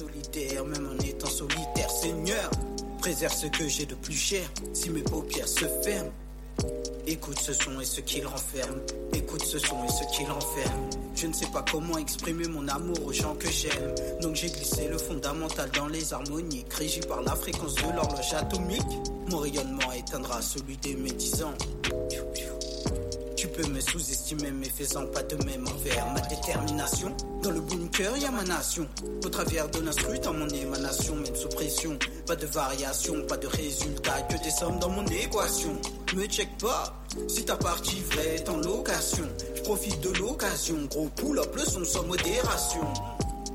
Solidaire, même en étant solitaire, Seigneur. Préserve ce que j'ai de plus cher, si mes paupières se ferment. Écoute ce son et ce qu'il renferme. Écoute ce son et ce qu'il renferme. Je ne sais pas comment exprimer mon amour aux gens que j'aime. Donc j'ai glissé le fondamental dans les harmoniques. Régi par la fréquence de l'horloge atomique. Mon rayonnement éteindra celui des médisants. Tu peux me sous-estimer, mais faisant pas de même envers ma détermination. Dans le bunker, y a ma nation. Au travers de l'instru, dans mon émanation, même sous pression. Pas de variation, pas de résultat, que des sommes dans mon équation. Me check pas, si ta partie vraie est en location. Je profite de l'occasion, gros pull-up, le son sans modération.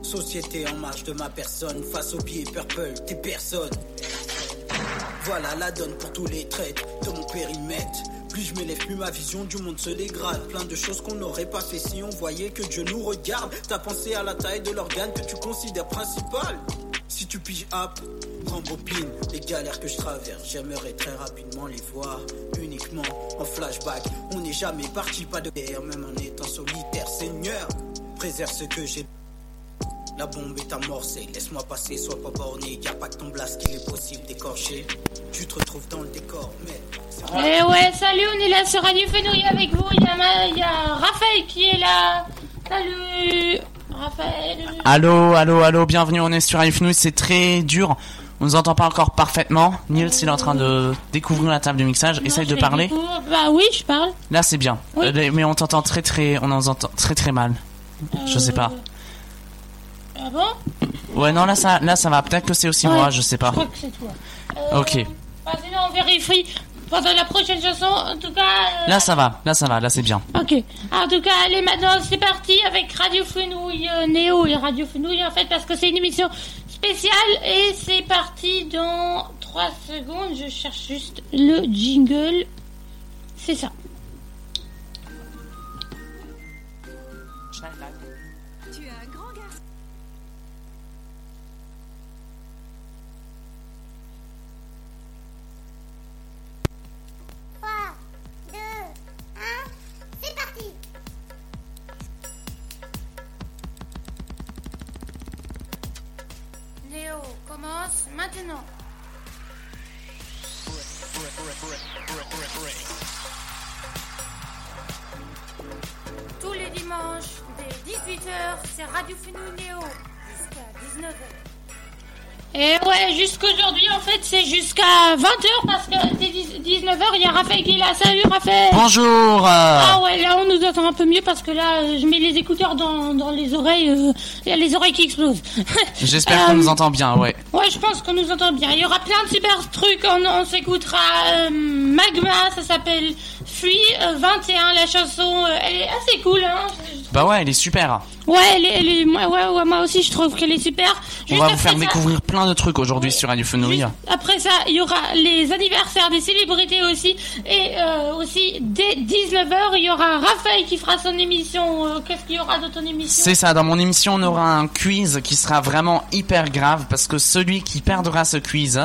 Société en marche de ma personne, face au pied purple, t'es personne. Voilà la donne pour tous les traits de mon périmètre. Plus je m'élève, plus ma vision du monde se dégrade. Plein de choses qu'on n'aurait pas fait si on voyait que Dieu nous regarde. T'as pensé à la taille de l'organe que tu considères principal. Si tu piges up, rembobine les galères que je traverse. J'aimerais très rapidement les voir uniquement en flashback. On n'est jamais parti, pas de guerre, même en étant solitaire. Seigneur, préserve ce que j'ai. La bombe est amorcée, laisse-moi passer, sois pas borné. Y'a pas que ton blast qu'il est possible d'écorcher. Tu te retrouves dans le décor, mais. Eh ouais, salut, on est là sur Radio Fenouille avec vous. Il y, a ma- il y a Raphaël qui est là. Salut, Raphaël. Allô, allô, allô, bienvenue, on est sur iFnous, c'est très dur. On nous entend pas encore parfaitement. Nils, il est en train de découvrir la table de mixage. Non, Essaye de parler. découvre. Bah oui, je parle. Là, c'est bien. Oui. Euh, mais on t'entend très, très, on nous entend très, très mal. Je sais pas. Ah bon Ouais, non, là, ça, là, ça va. Peut-être que c'est aussi Ouais, moi, je sais pas. Je crois que c'est toi. Euh, Ok. Bah sinon, on vérifie pendant la prochaine chanson. En tout cas. euh, Là, ça va. Là, ça va. Là, c'est bien. Ok. En tout cas, allez maintenant, c'est parti avec Radio Fenouille euh, Néo et Radio Fenouille en fait parce que c'est une émission spéciale et c'est parti dans 3 secondes. Je cherche juste le jingle. C'est ça. Tu es un grand garçon. Maintenant. Tous les dimanches, dès 18h, c'est Radio Néo. Jusqu'à 19h. Et ouais, jusqu'aujourd'hui, en fait, c'est jusqu'à 20h parce que dès 19h, il y a Raphaël qui est là. Salut Raphaël Bonjour. Ah ouais, là on nous entend un peu mieux parce que là, je mets les écouteurs dans, dans les oreilles. euh, Il y a les oreilles qui explosent. J'espère qu'on Euh, nous entend bien. Ouais. Je pense qu'on nous entend bien. Il y aura plein de super trucs. On, s'écoutera euh, Magma, ça s'appelle Free euh, 21. La chanson, euh, elle est assez cool. Hein. Bah ouais, elle est super. Ouais, elle est, elle est- moi, ouais, ouais, moi aussi, je trouve qu'elle est super. On Juste va vous après faire ça- découvrir plein de trucs aujourd'hui sur Radio Fenouille. Après ça, il y aura les anniversaires des célébrités aussi. Et euh, aussi, dès 19h, il y aura Raphaël qui fera son émission. Euh, Qu'est-ce qu'il y aura dans ton émission? C'est ça, dans mon émission, on aura un quiz qui sera vraiment hyper grave parce que celui qui perdra ce quiz,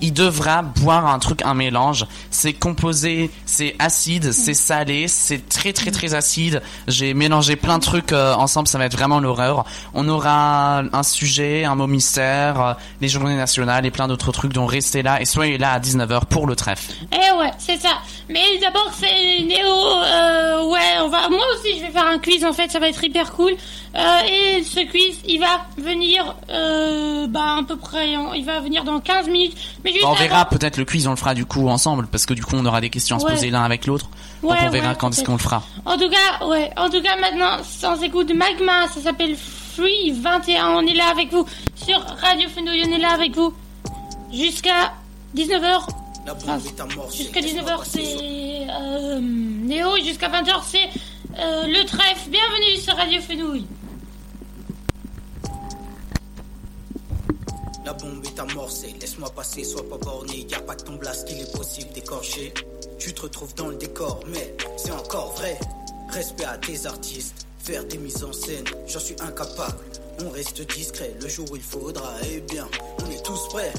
il devra boire un truc, un mélange. C'est composé, c'est acide, c'est salé, c'est très très très acide. J'ai mélangé plein de trucs euh, ensemble, ça va être vraiment l'horreur. On aura un sujet, un mot mystère, euh, les journées nationales et plein d'autres trucs, donc restez là et soyez là à 19h pour le trèfle. Eh ouais, c'est ça. Mais d'abord, c'est Néo. Euh, ouais, on va. Moi aussi, je vais faire un quiz. En fait, ça va être hyper cool. Euh, et ce quiz, il va venir, euh, bah à peu près, il va venir dans 15 minutes. Mais juste On avant- verra peut-être le quiz, on le fera du coup ensemble parce que du coup on aura des questions à se poser l'un avec l'autre. Donc Ouais, on verra ouais, quand est-ce qu'on le fera. En tout cas, ouais. En tout cas, maintenant, sans écoute Magma, ça s'appelle Free 21. On est là avec vous sur Radio Fenouille. On est là avec vous jusqu'à 19h. La bombe est amorcée. Jusqu'à laisse-moi 19h, passer, sois- c'est euh, Néo. Et jusqu'à 20h, c'est euh, le trèfle. Bienvenue sur Radio Fenouille. La bombe est amorcée, laisse-moi passer, sois pas borné. Y'a pas que ton blast qu'il est possible d'écorcher. Tu te retrouves dans le décor, mais c'est encore vrai. Respect à tes artistes, faire des mises en scène, j'en suis incapable. On reste discret le jour où il faudra, eh bien, on est tous prêts.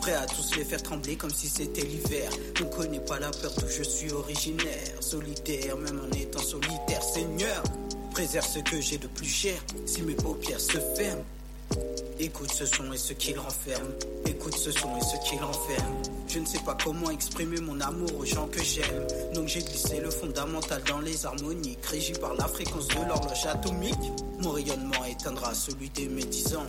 Prêts à tous les faire trembler comme si c'était l'hiver. On connaît pas la peur d'où je suis originaire. Solidaire, même en étant solitaire. Seigneur, préserve ce que j'ai de plus cher. Si mes paupières se ferment, Écoute ce son et ce qu'il renferme. Écoute ce son et ce qu'il renferme. Je ne sais pas comment exprimer mon amour aux gens que j'aime. Donc j'ai glissé le fondamental dans les harmoniques. Régi par la fréquence de l'horloge atomique. Mon rayonnement éteindra celui des médisants.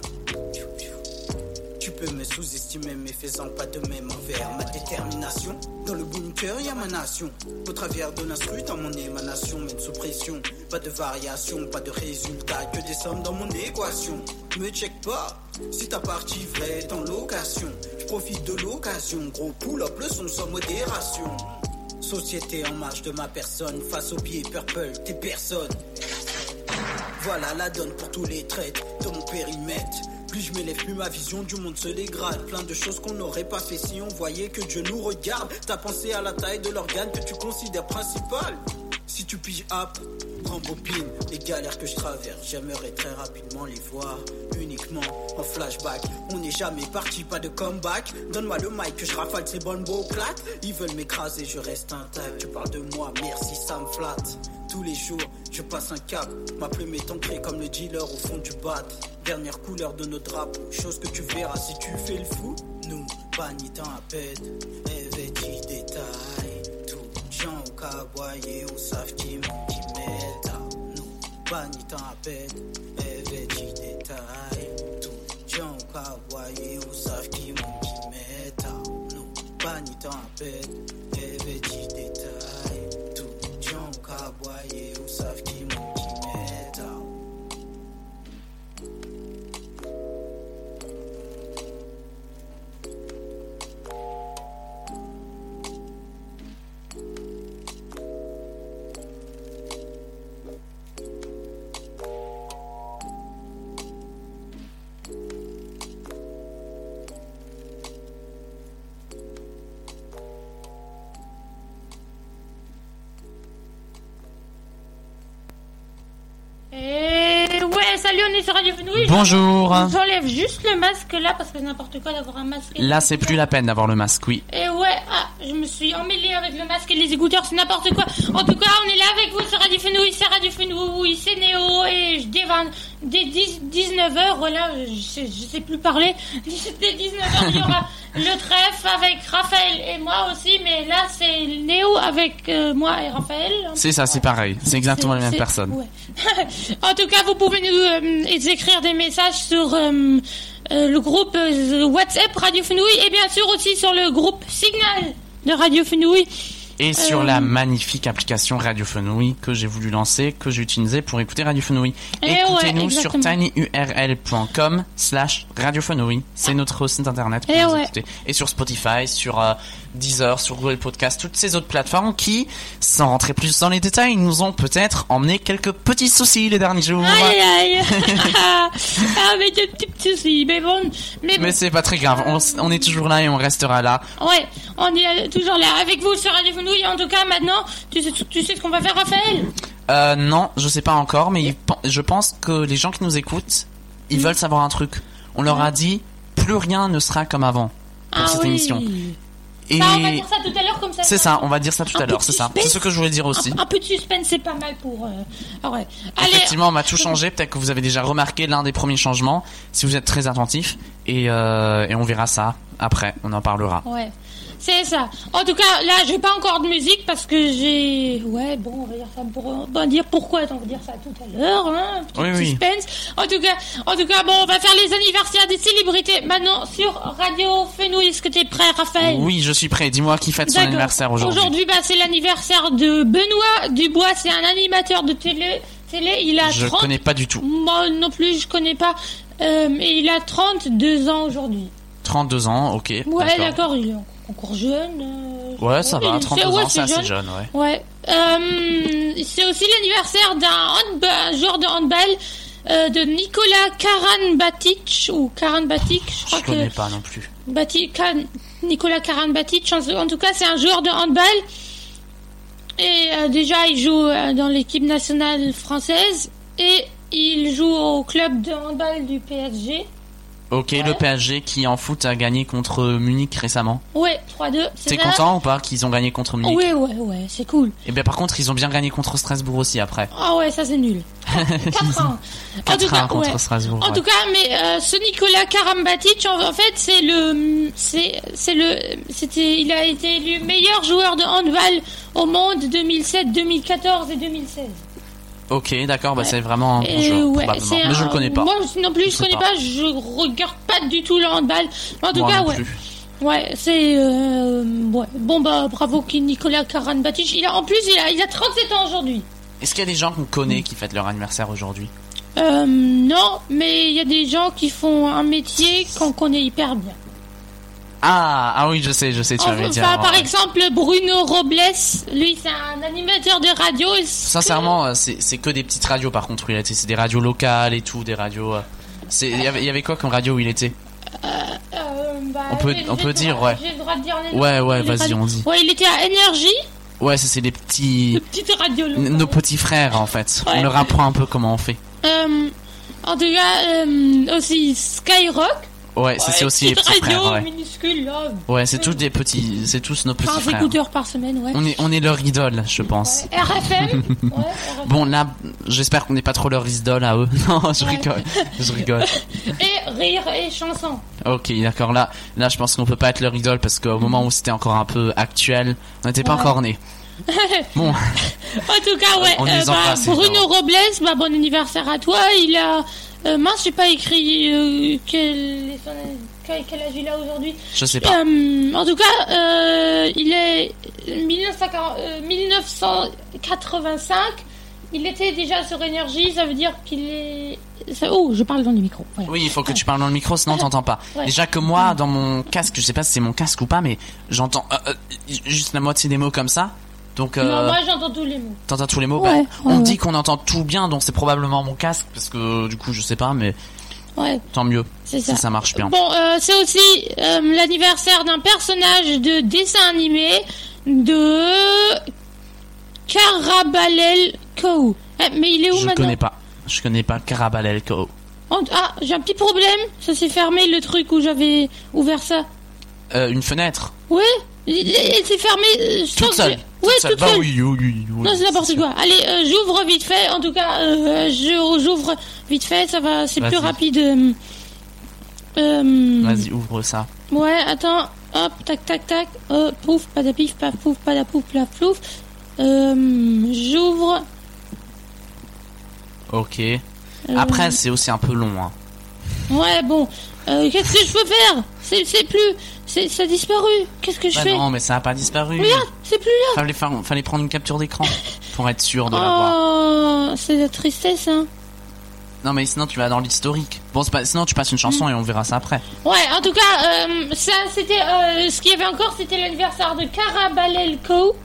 Peux me sous-estimer, mais faisant pas de même envers ma détermination. Dans le bunker, y a ma nation. Au travers de l'instru, dans mon émanation, même sous pression. Pas de variation, pas de résultat, que des sommes dans mon équation. Me check pas, si ta partie vraie est en location. Je profite de l'occasion, gros pull-up, le son sans modération. Société en marche de ma personne, face au pied purple, t'es personne. Voilà la donne pour tous les traits de mon périmètre. Plus je m'élève, plus ma vision du monde se dégrade. Plein de choses qu'on n'aurait pas fait si on voyait que Dieu nous regarde. T'as pensé à la taille de l'organe que tu considères principal. Si tu piges up, rembobine les galères que je traverse. J'aimerais très rapidement les voir uniquement en flashback. On n'est jamais parti, pas de comeback. Donne-moi le mic que je rafale ces bonnes beaux. Ils veulent m'écraser, je reste intact. Tu parles de moi, merci, ça me flatte. Tous les jours, je passe un cap. Ma plume est ancrée comme le dealer au fond du bat. Dernière couleur de nos drapeaux, chose que tu verras si tu fais le fou. Nous, panitant à pète, revêtis détails. Tout gens au caboyer, au savent qui. Panitant à pète, revêtis détails. Tout gens savent qui m'ont qui m'aide. Nous, panitant à sur Radio Fenouille. Bonjour. J'enlève juste le masque là parce que c'est n'importe quoi d'avoir un masque. Là, c'est plus la peine d'avoir le masque, oui. Et ouais, ah, je me suis emmêlée avec le masque et les écouteurs, c'est n'importe quoi. En tout cas, on est là avec vous sur Radio Fenouille, c'est Radio Fenouille, c'est Néo et je dès, 20 dès 10, 19h, voilà, je je sais plus parler. Dès 19h, il y aura le trèfle avec Raphaël et moi aussi, mais là c'est Néo avec euh, moi et Raphaël. C'est ça, c'est pareil. C'est exactement C'est- personnes. ouais. en tout cas, vous pouvez nous euh, écrire des messages sur euh, euh, le groupe WhatsApp Radio Fenouille et bien sûr aussi sur le groupe Signal de Radio Fenouille. Et sur Euh, la magnifique application Radio Fenouille que j'ai voulu lancer, que j'ai utilisée pour écouter Radio Fenouille. Eh ouais, Écoutez-nous sur tinyurl.com slash Radio Fenouille. C'est notre site internet pour nous ouais. écouter. Et sur Spotify, sur euh, Deezer, sur Google Podcast, toutes ces autres plateformes qui, sans rentrer plus dans les détails, nous ont peut-être emmené quelques petits soucis les derniers jours. Aïe aïe Ah, mais des petits petits soucis. Mais bon, mais bon. Mais c'est pas très grave, on, est toujours là et on restera là. Ouais, on est toujours là avec vous sur Radio Fenouille. En tout cas, maintenant, tu sais, tu sais ce qu'on va faire, Raphaël? Euh, non, je sais pas encore, mais il je pense que les gens qui nous écoutent, ils Mm. veulent savoir un truc. On leur a dit, plus rien ne sera comme avant pour Ah cette oui. émission. Et Bah, on va dire ça tout à l'heure comme ça. c'est ça, on va dire ça tout à l'heure, c'est ça. C'est ce que je voulais dire aussi. Un, un peu de suspense, c'est pas mal pour. Euh... ah ouais. Allez, Effectivement, on va tout changer. Peut-être que vous avez déjà remarqué l'un des premiers changements, si vous êtes très attentif. Et, euh, et on verra ça après, on en parlera. Ouais, c'est ça. En tout cas, là, j'ai pas encore de musique parce que j'ai. Ouais, bon, on va dire ça pour. On va dire pourquoi. On va dire ça tout à l'heure. Hein, petit Oui, oui. suspense. En tout cas, en tout cas, bon, on va faire les anniversaires des célébrités maintenant sur Radio Fenouille. Est-ce que t'es prêt, Raphaël? Oui, je suis prêt. Dis-moi qui fête son anniversaire aujourd'hui. Aujourd'hui, bah, c'est l'anniversaire de Benoît Dubois. C'est un animateur de télé. télé. Il a Je 30. connais pas du tout. Moi non plus, je connais pas. Euh, il a 32 ans aujourd'hui. 32 ans, ok. Ouais, d'accord, il est encore jeune. euh, Ouais, ça va, est- 32 ouais, ans, c'est assez jeune, ouais. Ouais. Euh, c'est aussi l'anniversaire d'un joueur de handball euh, de Nicolas Karanbatic ou Karanbatic, je crois Je que connais pas non plus. Bati- Ka- Nicolas Karanbatic. En, en tout cas, c'est un joueur de handball. Et déjà, il joue dans l'équipe nationale française et il joue au club de handball du PSG. Ok, le PSG qui en foot a gagné contre Munich récemment. Ouais, 3-2. c'est T'es content ou pas qu'ils ont gagné contre Munich Ouais, ouais, ouais, c'est cool. Et bien par contre, ils ont bien gagné contre Strasbourg aussi après. Ah ouais, ça c'est nul. 4 ans. En tout 4 cas, contre ouais. Strasbourg. En ouais. tout cas, mais euh, ce Nicolas Karambatic, en, en fait, c'est le, c'est le, c'était, il a été élu meilleur joueur de handball au monde 2007, 2014 et 2016. Ok, d'accord, bah c'est vraiment un bon ouais, probablement. Mais je le connais pas. Moi non plus, Je je, connais pas. pas. Je regarde pas du tout le handball. En tout Moi cas, ouais. plus. Ouais, c'est euh, ouais. bon bah bravo qui Nicolas Karambatic. Il a en plus il a il a 37 ans aujourd'hui. Est-ce qu'il y a des gens qu'on connaît qui fêtent leur anniversaire aujourd'hui? Euh, non, mais il y a des gens qui font un métier qu'on connaît hyper bien. Ah, ah oui, je sais, je sais, tu me dire. par ouais. exemple, Bruno Robles, lui, c'est un animateur de radio. Sincèrement, euh, c'est que des petites radios par contre où il était. C'est des radios locales et tout, des radios. euh, il y avait, il y avait quoi comme radio où il était? Euh, bah, On peut- on peut dire, droit- ouais. J'ai le droit de dire les Ouais, ouais, vas-y, on dit. Ouais, il était à Énergie, Ouais, ça c'est des petits nos petits frères en fait. Ouais. On leur apprend un peu comment on fait. Euh, en tout cas, euh, aussi Skyrock. Ouais, c'est c'est Ouais, aussi les petits frères. Ouais, ouais c'est tous des petits, c'est tous nos petits 15 frères. écouteurs par semaine, ouais. On est on est leur idole, je pense. Ouais, RFM. ouais, RFM. Bon là, j'espère qu'on n'est pas trop leur idole à eux. Non, je Ouais. rigole, je rigole. Et rire et chanson. Ok, d'accord. Là, là, je pense qu'on peut pas être leur idole parce qu'au moment où c'était encore un peu actuel, on n'était pas encore nés. Bon, En tout cas, ouais. On euh, les bah, Bruno. Robles, bah, bon anniversaire à toi. Il a. Euh, mince, j'ai pas écrit euh, quel, est son- quel, quel âge il a aujourd'hui. je sais pas. Euh, en tout cas, euh, il est 1940, euh, 1985. Il était déjà sur énergie, ça veut dire qu'il est. ça- Oh, je parle dans le micro. Oui, il faut que tu parles dans le micro, sinon t'entends pas. Ouais. Déjà que moi, dans mon casque, je sais pas si c'est mon casque ou pas, mais j'entends juste la moitié des mots comme ça. Donc, Non, moi j'entends tous les mots. t'entends tous les mots? Ouais, bah, ouais, on ouais. dit qu'on entend tout bien, donc c'est probablement mon casque, parce que du coup, je sais pas, mais Ouais, tant mieux. c'est Si ça. ça marche bien. Bon, euh, c'est aussi euh, l'anniversaire d'un personnage de dessin animé de Carabalel Cow. Eh, mais il est où Je maintenant connais pas. Je connais pas Carabalel Co. Oh, Ah, j'ai un petit problème. Ça s'est fermé le truc où j'avais ouvert ça. Euh, une fenêtre. Il- il s'est fermé. euh, je Toute seule. que- Ouais, Toute seule. Bah oui, oui, oui, oui, Non, c'est n'importe quoi. Allez, euh, j'ouvre vite fait. En tout cas, euh, je j'ouvre vite fait. Ça va, c'est plus rapide. euh, euh, Vas-y, ouvre ça. Ouais, attends. Hop, tac, tac, tac. Oh, pouf, patapif, paf, pouf, patapouf, plaf, plouf. Euh, J'ouvre. Ok. euh, Après, c'est aussi un peu long. Hein. Ouais, bon. Euh, Qu'est-ce que je peux faire? C'est plus. c'est- Ça a disparu. Qu'est-ce que je Bah fais non, mais ça a pas disparu. Regarde, c'est plus là. Fallait, faire, fallait prendre une capture d'écran pour être sûr de l'avoir. Oh, c'est la tristesse, hein. Non, mais sinon tu vas dans l'historique. Bon, pas, sinon tu passes une chanson et on verra ça après. Ouais, en tout cas, euh, ça, c'était. euh, ce qu'il y avait encore, c'était l'anniversaire de Carabalelco.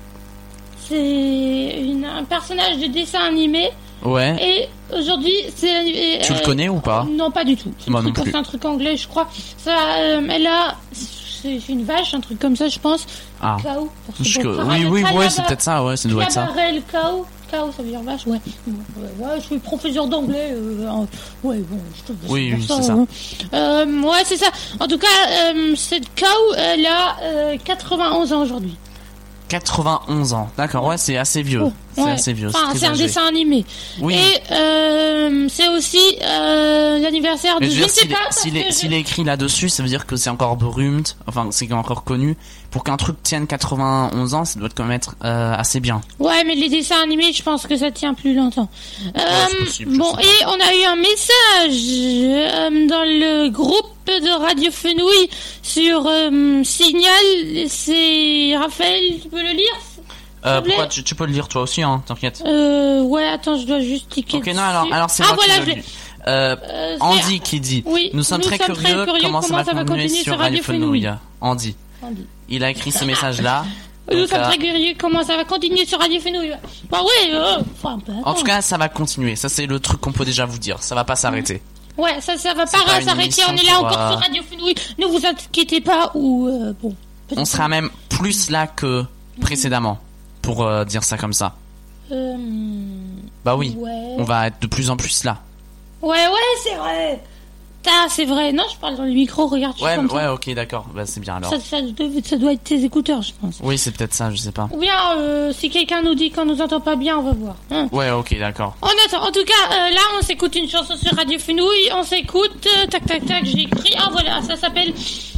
C'est un personnage de dessin animé. Ouais. Et aujourd'hui, c'est. Tu le euh, connais ou pas Non, pas du tout. C'est Moi un non truc- plus. C'est un truc anglais, je crois. Ça, euh, elle a. C'est une vache, un truc comme ça, je pense. Ah. Cow. Je- oui, oui, ouais, c'est peut-être ça, ouais, ça doit être ça. Cow. Cow, ça veut dire vache, ouais. Ouais, ouais, je suis professeur d'anglais. euh, ouais, bon, je te Oui, oui, c'est ça. hein. Euh, ouais, c'est ça. En tout cas, euh, cette cow, elle a euh, 91 ans aujourd'hui. 91 ans. D'accord, ouais, c'est assez vieux. Oh, c'est ouais. assez vieux. Enfin, c'est un dessin animé. Oui. Et euh, c'est aussi euh, l'anniversaire de. Je veux sais pas. s'il est, écrit là-dessus, ça veut dire que c'est encore brumed, enfin, c'est encore connu. Pour qu'un truc tienne 91 ans, ça doit quand même être euh, assez bien. Ouais, mais les dessins animés, je pense que ça tient plus longtemps. Euh, c'est possible, bon, et on a eu un message euh, dans le groupe de Radio Fenouil sur euh, Signal. C'est Raphaël, tu peux le lire Euh, pourquoi tu, tu peux le lire toi aussi, hein, t'inquiète. euh, Ouais, attends, je dois juste cliquer. Ok, non, alors, alors c'est ah, moi voilà, qui le. Euh, Euh, Andy qui dit Oui, Nous sommes, très, curieux, comment, ça va continuer sur Radio Fenouil. Andy. Andy. Il a écrit ce message-là. Nous Donc, sommes euh, très curieux comment ça va continuer sur Radio Fenouil? Bah ouais, euh, en tout cas, ça va continuer. Ça, c'est le truc qu'on peut déjà vous dire. Ça va pas s'arrêter. Ouais, ça, ça va pas, s'arrêter. On est là encore euh, sur Radio Fenouil. Ne vous inquiétez pas ou euh, bon. On sera même plus là que précédemment. Pour dire ça comme ça. Bah oui. Ouais. On va être de plus en plus là. Ouais, ouais, c'est vrai. Ah, c'est vrai. Non, je parle dans le micro, regarde. Ouais, ça. ouais, ok, d'accord. Bah, c'est bien alors. Ça, ça doit, ça doit être tes écouteurs, je pense. Oui, c'est peut-être ça, je sais pas. Ou bien, euh, si quelqu'un nous dit qu'on nous entend pas bien, on va voir. hein. Ouais, ok, d'accord. On attend. En tout cas, euh, là, on s'écoute une chanson sur Radio Fenouille. On s'écoute. euh, tac, tac, tac. J'ai écrit. Ah, voilà. Ça s'appelle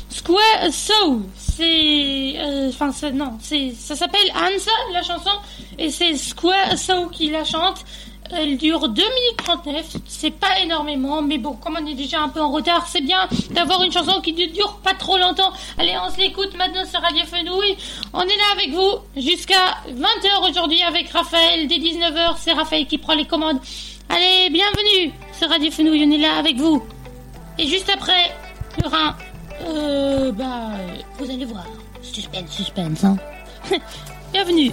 Square Soul. C'est. Enfin, non. c'est Ça s'appelle Hansa, la chanson. Et c'est Square Soul qui la chante. Elle dure 2 minutes 39. C'est pas énormément. Mais bon, comme on est déjà un peu en retard, c'est bien d'avoir une chanson qui ne dure pas trop longtemps. Allez, on se l'écoute maintenant sur Radio Fenouille. On est là avec vous jusqu'à 20h aujourd'hui avec Raphaël. Dès 19h, c'est Raphaël qui prend les commandes. Allez, bienvenue sur Radio Fenouille. On est là avec vous. Et juste après, il y. Euh, bah, vous allez voir. Suspense, suspense, hein. bienvenue.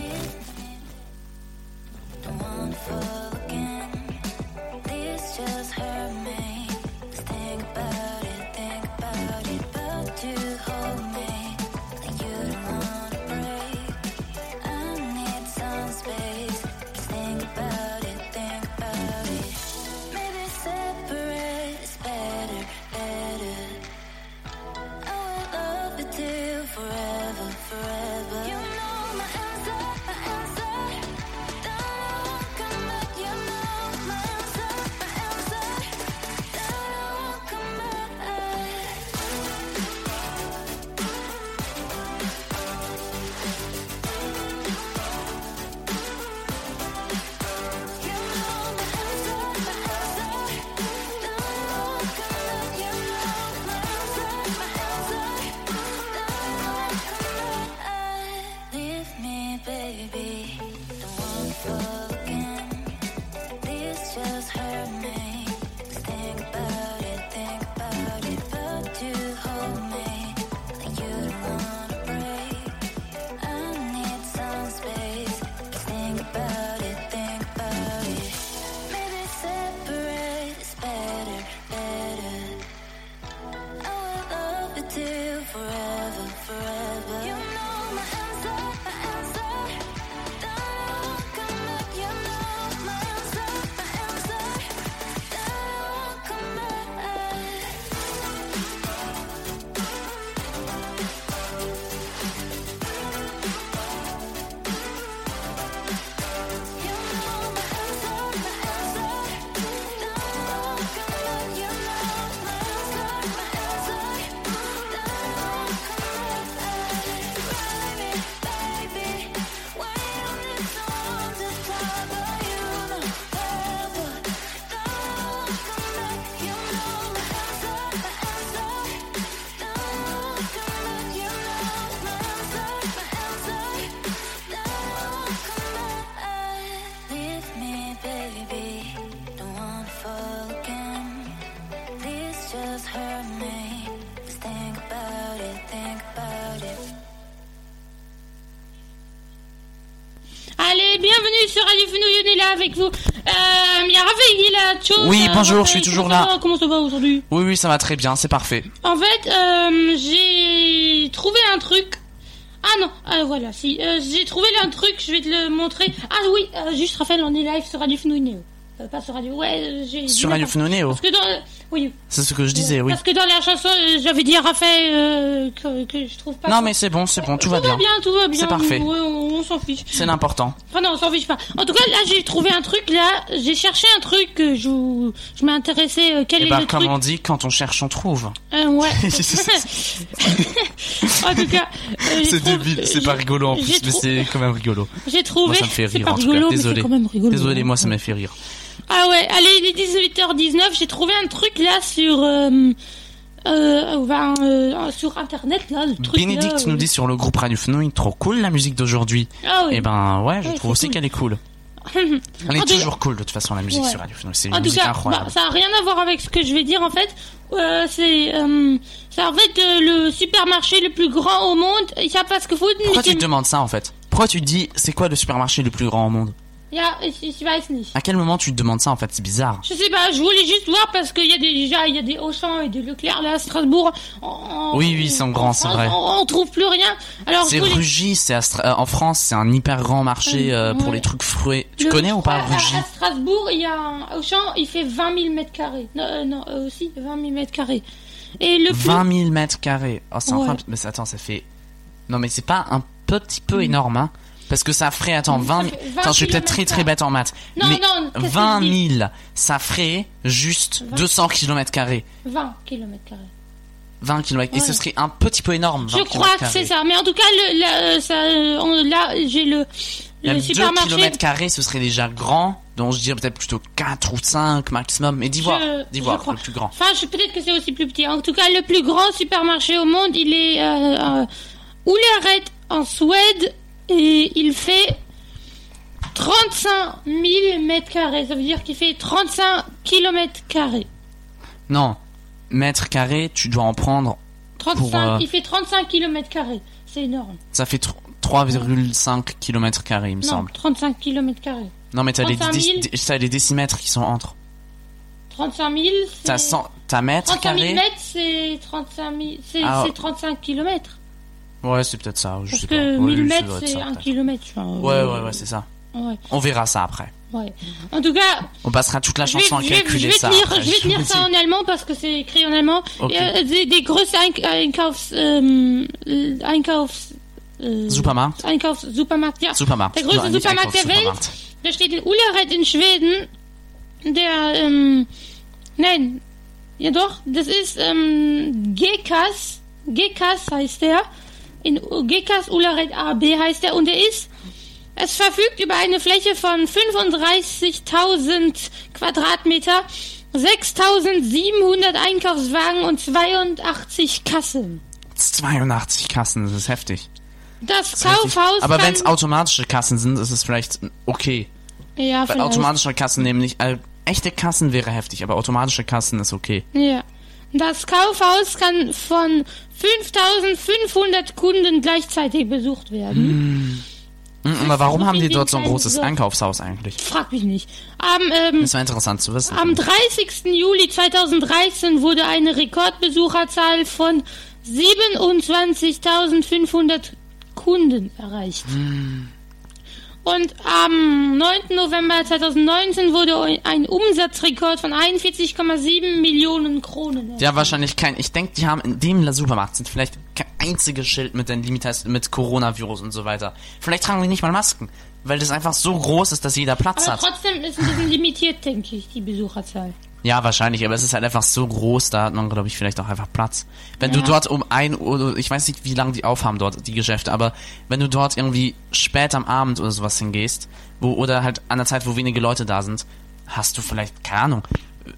Avec vous. Euh, il y a Raphaël est là. Tchou, Oui, euh, bonjour, Raphaël, je suis toujours comment ça là. va Comment ça va aujourd'hui? Oui, oui, ça va très bien, c'est parfait. En fait, euh, j'ai trouvé un truc. Ah non, ah, voilà, si. Euh, j'ai trouvé un truc, je vais te le montrer. Ah oui, euh, juste Raphaël, on est live sur Radio Néo. Euh, pas sur Radio. Ouais, euh, j'ai. Sur Radio. Parce que dans. Oui. C'est ce que je disais, oui. Parce que dans la chanson, euh, j'avais dit à Raphaël euh, que, que je trouve pas. Non, mais c'est bon, c'est bon, tout va bien. tout va bien. C'est parfait. On, on s'en fiche. C'est l'important. Enfin non, on s'en fiche pas. En tout cas, là, j'ai trouvé un truc. Là, j'ai cherché un truc que je, je m'intéressais. Euh, quel Et est bah, le comme truc on dit, quand on cherche, on trouve. Euh, Ouais. en tout cas, C'est trouvé- débile, c'est pas rigolo en plus, mais c'est quand même rigolo. J'ai trouvé. Moi, ça me fait rire en tout rigolo, cas. Désolé. quand même rigolo. Désolé, moi, ça m'a fait rire. Ah ouais, allez, il est 18h19. J'ai trouvé un truc là sur. Euh, euh, enfin, euh, sur internet là, le truc. Bénédicte là, nous euh, dit sur le groupe Radio Fenouille, trop cool la musique d'aujourd'hui. Ah oui. Et ben, ouais, je Ouais, trouve aussi cool. qu'elle est cool. Elle est toujours cool de toute façon la musique Ouais. sur Radio Fenouille. C'est une musique cas, incroyable. bah, ça a rien à voir avec ce que je vais dire en fait. Euh, c'est euh, c'est en fait euh, le supermarché le plus grand au monde. Il y a pas ce que vous Pourquoi tu te demandes ça en fait? Pourquoi tu te dis c'est quoi le supermarché le plus grand au monde? Ja, ich, ich weiß nicht. À quel moment tu te demandes ça en fait? C'est bizarre. Je sais pas, je voulais juste voir parce qu'il y a des, déjà, il y a des Auchan et des Leclerc là à Strasbourg. Oui, oui, ils sont grands, c'est vrai. On, on trouve plus rien. Alors, je C'est voulais- Rugy, c'est euh, en France, c'est un hyper grand marché euh, pour Ouais. les trucs fruits. Tu le- connais ou pas à- Rugy? à Strasbourg, il y a un Auchan, il fait 20 000 mètres carrés. Non, euh, non, euh, aussi 20 000 mètres carrés. Et le plus 20 000 mètres carrés. Oh, c'est Ouais. enfin- Mais attends, ça fait. Non, mais c'est pas un petit peu énorme, hein Parce que ça ferait, attends, Mm. Ça 20 fait 20 Attends, je suis peut-être très très bête en maths. Non, mais non, qu'est-ce que 20 je dis 000, ça ferait juste 20. 200 km carrés. 20 km carrés. 20 km. Et Ouais. ce serait un petit peu énorme. 20 Je crois que c'est ça. Mais en tout cas, le, là, ça, on- là, j'ai le, le Même 2 supermarché. km ce serait déjà grand. Donc je dirais peut-être plutôt 4 ou 5 maximum. Mais d'Ivoire, Je- d'Ivoire, je crois. le plus grand. Enfin, je- peut-être que c'est aussi plus petit. En tout cas, le plus grand supermarché au monde, il est euh, euh, en Suède et il fait 35 000 mètres carrés. Ça veut dire qu'il fait 35 kilomètres carrés. Non. Mètres carrés, tu dois en prendre. 35, Pour, euh, il fait 35 kilomètres carrés. C'est énorme. Ça fait tr- 3,5 km carrés, il me non, semble. 35 kilomètres carrés. Non, mais t'as les, 35 000. déc- t'as les décimètres qui sont entre. 35 000, T'as c'est... 100, t'as mètres 35 000 carrés. mètres, c'est 35 000, c'est, Ah. c'est 35 kilomètres. Ouais, c'est peut-être ça. Je Parce sais que Oui, 1000 oui, ça mètres, c'est ça, 1 peut-être. kilomètre. enfin, Ouais, ouais, ouais, c'est ça. ouais, On verra ça après. ouais. En tout cas, On passera toute la vais, chanson à calculer ça. tenir, je vais tenir ça en allemand parce que c'est écrit en allemand. Ok. Et, euh, des, des grosses Eink Einkaufs, ähm, äh, Einkaufs, äh, Supermarkt? Einkaufs, Supermarkt, ja. Supermarkt. Der größte Supermarkt der Welt. Einkaufssupermarkt. Da steht in Ullared in Schweden, der, ähm, nein, ja doch, das ist, ähm, Gekas, Gekas heißt der, in Gekas Ullared AB heißt der, und er ist, es verfügt über eine Fläche von 35.000 Quadratmeter, 6.700 Einkaufswagen und 82 Kassen. 82 Kassen, das ist heftig. Das, Das ist heftig. Kaufhaus Aber wenn es automatische Kassen sind, ist es vielleicht okay. ja, Weil vielleicht. automatische Kassen nicht. Äh, echte Kassen wäre heftig, aber automatische Kassen ist okay. Ja. Das Kaufhaus kann von 5500 Kunden gleichzeitig besucht werden. Hm, aber warum so haben die dort so ein großes Dorf. Einkaufshaus eigentlich? Frag mich nicht. Am, ähm, Das wäre interessant zu wissen. am 30. Juli 2013 wurde eine Rekordbesucherzahl von 27.500 Kunden erreicht. Und am 9. November 2019 wurde ein Umsatzrekord von 41,7 Millionen Kronen. Ja, wahrscheinlich kein. Ich denke, die haben in dem Supermarkt sind vielleicht kein einziges Schild mit den Limitas, mit Coronavirus und so weiter. Vielleicht tragen die nicht mal Masken, weil das einfach so groß ist, dass jeder Platz Aber hat. trotzdem ist ein bisschen limitiert, denke ich, die Besucherzahl. Ja, wahrscheinlich, aber es ist halt einfach so groß, da hat man, glaube ich, vielleicht auch einfach Platz. Wenn du Ja. dort um ein Uhr, ich weiß nicht, wie lange die aufhaben dort, die Geschäfte, aber wenn du dort irgendwie spät am Abend oder sowas hingehst, wo, oder halt an der Zeit, wo wenige Leute da sind, hast du vielleicht, keine Ahnung, äh,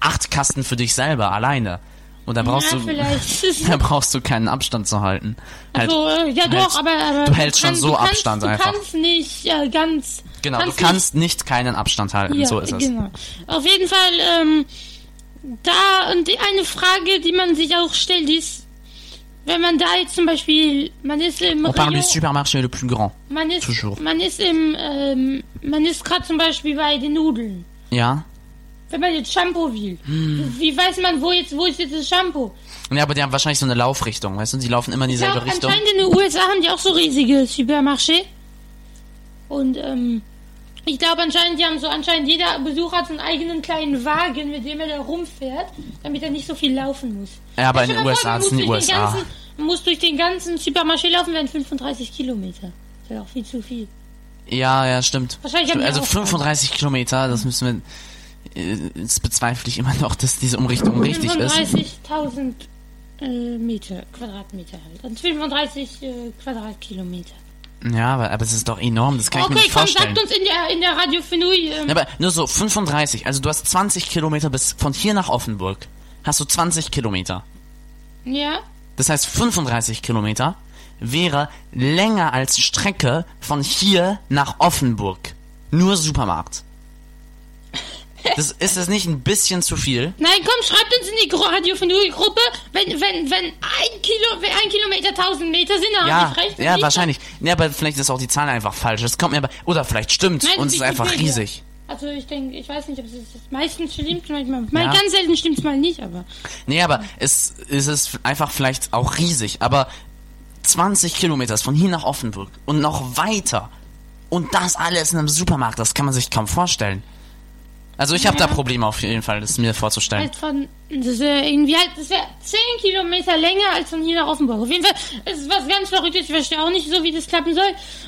acht Kasten für dich selber, alleine. Und da brauchst ja, du, vielleicht. da brauchst du keinen Abstand zu halten. Halt, also, äh, ja halt- doch, aber, aber du hältst schon kannst- so du kannst, Abstand du einfach. kannst nicht äh, ganz. genau, du nicht- kannst nicht keinen Abstand halten, ja, so ist es. Genau. Auf jeden Fall, ähm, da und die, eine Frage, die man sich auch stellt, ist, wenn man da jetzt zum Beispiel, man ist im On parle du supermarché le plus grand. man ist, toujours. man ist im, ähm, man ist gerade zum Beispiel bei den Nudeln. Ja? Wenn man jetzt Shampoo will, Hm. wie weiß man, wo jetzt, wo ist jetzt das Shampoo? Ja, aber die haben wahrscheinlich so eine Laufrichtung, weißt du? Die laufen immer in Ja, dieselbe Richtung. anscheinend in den USA haben die auch so riesige Supermarché. Und ähm, ich glaube anscheinend, die haben so anscheinend jeder Besucher hat so einen eigenen kleinen Wagen, mit dem er da rumfährt, damit er nicht so viel laufen muss. Ja, aber in den USA, sind die USA. ganzen- Du musst durch den ganzen Supermarché laufen, wären 35 Kilometer. Das wäre auch viel zu viel. Ja, ja, stimmt. Wahrscheinlich stimmt. haben die Also auch 35 Kilometer, das müssen wir. Äh, Das bezweifle ich immer noch, dass diese Umrichtung richtig ist. 35.000 äh, Meter, Quadratmeter halt. Und 35 äh, Quadratkilometer. Ja, aber, aber es ist doch enorm, das kann ich mir Okay, nicht komm, vorstellen. sagt uns in der, in der Radio Fenui, ähm, aber nur so 35, also du hast 20 Kilometer bis von hier nach Offenburg. Hast du 20 Kilometer. ja? Das heißt 35 Kilometer wäre länger als Strecke von hier nach Offenburg. Nur Supermarkt. Das, ist das nicht ein bisschen zu viel? Nein, komm, schreibt uns in die Gro- Radio von Uri Gruppe, wenn, wenn, wenn ein Kilo, wenn ein Kilometer 1000 Meter sind, dann Ja, hab ich recht. ja, wahrscheinlich. Ja, aber vielleicht ist auch die Zahl einfach falsch. Das kommt mir aber, oder vielleicht stimmt und es ist einfach riesig. Also ich denke, ich weiß nicht, ob es ist. Meistens stimmt manchmal. Mal Ja. ganz selten stimmt es mal nicht, aber. Nee, aber es, es ist einfach vielleicht auch riesig. Aber 20 Kilometer von hier nach Offenburg und noch weiter. Und das alles in einem Supermarkt, das kann man sich kaum vorstellen. Also ich habe Ja. da Probleme auf jeden Fall, das mir vorzustellen. Halt von. Das wäre irgendwie halt, das wäre 10 Kilometer länger als von hier nach Offenburg. Auf jeden Fall, es ist was ganz Verrücktes. Ich verstehe auch nicht so, wie das klappen soll.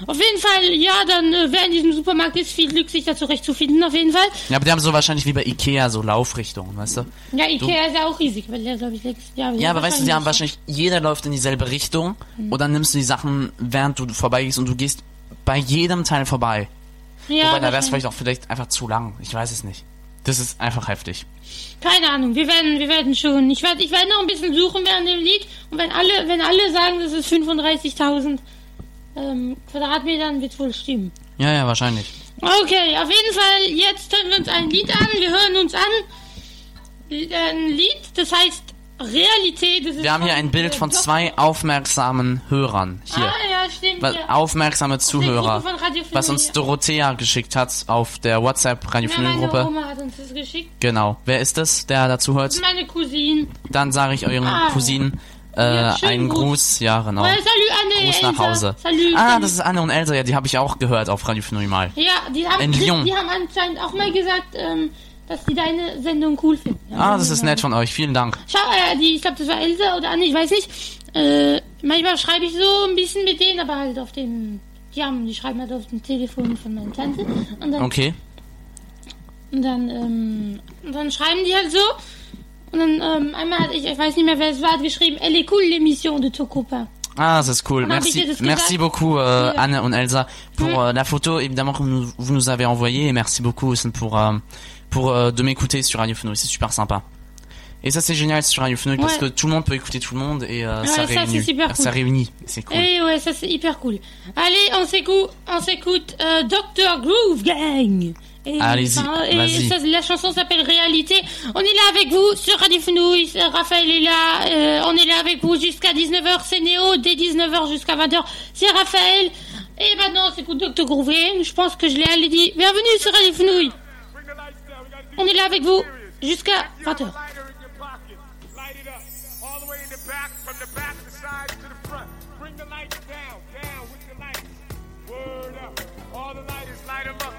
Auf jeden Fall, ja, dann äh, wäre in diesem Supermarkt jetzt viel Glück, sich da zurechtzufinden, auf jeden Fall. Ja, aber die haben so wahrscheinlich wie bei Ikea so Laufrichtungen, weißt du? Ja, Ikea ist ja auch riesig, weil der, glaube ich, sechs Jahre Ja, aber weißt du, die haben wahrscheinlich, jeder läuft in dieselbe Richtung Hm. und dann nimmst du die Sachen, während du vorbeigehst und du gehst bei jedem Teil vorbei. Ja, Wobei, da wäre es vielleicht auch vielleicht einfach zu lang. Ich weiß es nicht. Das ist einfach heftig. Keine Ahnung, wir werden, wir werden schon. Ich werde, ich werde noch ein bisschen suchen während dem Lied. Und wenn alle, wenn alle sagen, das ist 35.000 ähm, Quadratmetern, wird wohl stimmen. Ja, ja, wahrscheinlich. Okay, auf jeden Fall, jetzt hören wir uns ein Lied an. Wir hören uns an. Ein Lied, das heißt Realität. Ist Wir haben hier ein Bild von zwei aufmerksamen Hörern. Hier. Ah, ja, stimmt. Ja. aufmerksame Zuhörer. Was uns. Dorothea geschickt hat auf der WhatsApp Radio Ja, meine. Oma hat uns das geschickt. Genau. Wer ist das, der dazu hört? Meine Cousine. Dann sage ich euren Ah. Cousinen äh, Ja, einen Gruß. Gruß. Ja, genau. Oh, salut Anne, Gruß nach. Hause. Salut. Ah, salut. das ist Anne und Elsa. Ja, die habe ich auch gehört auf Radio mal. Ja, die haben, In die, Lyon. die haben anscheinend auch mal gesagt, ähm, dass die deine Sendung cool finden. Ja, Ah, das ist nett von euch. Vielen Dank. Schau, äh, die, ich glaube, das war Elsa oder Anne, ich weiß nicht. Äh, manchmal schreibe ich so ein bisschen mit denen, aber halt auf dem, die haben, die schreiben halt auf dem Telefon von meiner Tante. Und dann, Okay. und dann, ähm, und dann schreiben die halt so. Und dann, ähm, einmal hat ich, ich weiß nicht mehr, wer es war, hat geschrieben, elle est cool, l'émission de Tokopa. Ah, c'est cool. On a Merci, merci beaucoup euh. Anne et Elsa pour Mm. euh, la photo évidemment que vous nous avez envoyée et merci beaucoup aussi pour euh, pour euh, de m'écouter sur Radio Fenouil. C'est super sympa. Et ça c'est génial sur Radio Fenouil parce que tout le monde peut écouter tout le monde et euh, Ouais, ça, ça, réunit. super cool. ça réunit. C'est cool. Eh ouais, ça c'est hyper cool. Allez, on s'écoute, on s'écoute euh, Dr Groove Gang. Et, Allez-y, et ça, la chanson s'appelle Réalité. On est là avec vous sur Radio Fenouil. Raphaël est là. euh, on est là avec vous jusqu'à 19h. C'est Néo. Dès 19h jusqu'à 20h. C'est Raphaël. Et maintenant, on s'écoute Dr Groove Gang. Je pense que je l'ai allé dit. Bienvenue sur Radio Fenouil. On est là avec vous jusqu'à 20h. lighter in your pocket. Light it up. All the way in the back, from the back, the sides to the front. Bring the lights down, down with the lights. Word up. All the lighters, light 'em up.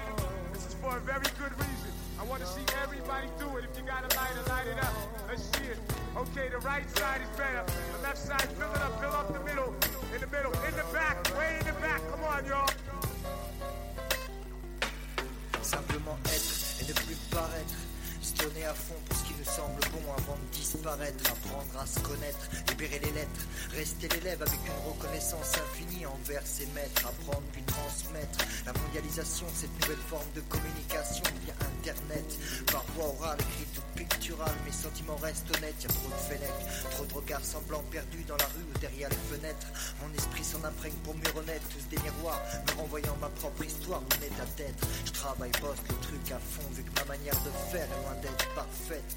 This is for a very good reason. I want to see everybody do it. If you got a lighter, light it up. Let's see it. Okay, the right side is better. The left side, fill it up, fill up the middle. In the middle, in the back, way in the back. Come on, y'all. nem a fundo. Semble bon avant de disparaître. Apprendre à se connaître, libérer les lettres. Rester l'élève avec une reconnaissance infinie envers ses maîtres. Apprendre puis transmettre. La mondialisation, cette nouvelle forme de communication via Internet. Par voie orale, écrite ou picturale, mes sentiments restent honnêtes. Y'a trop de fenêtres, trop de regards semblants perdus dans la rue ou derrière les fenêtres. Mon esprit s'en imprègne pour mieux renaître. Tous des miroirs, me renvoyant ma propre histoire, mon état d'être. Je travaille, bosse le truc à fond, vu que ma manière de faire est loin d'être parfaite.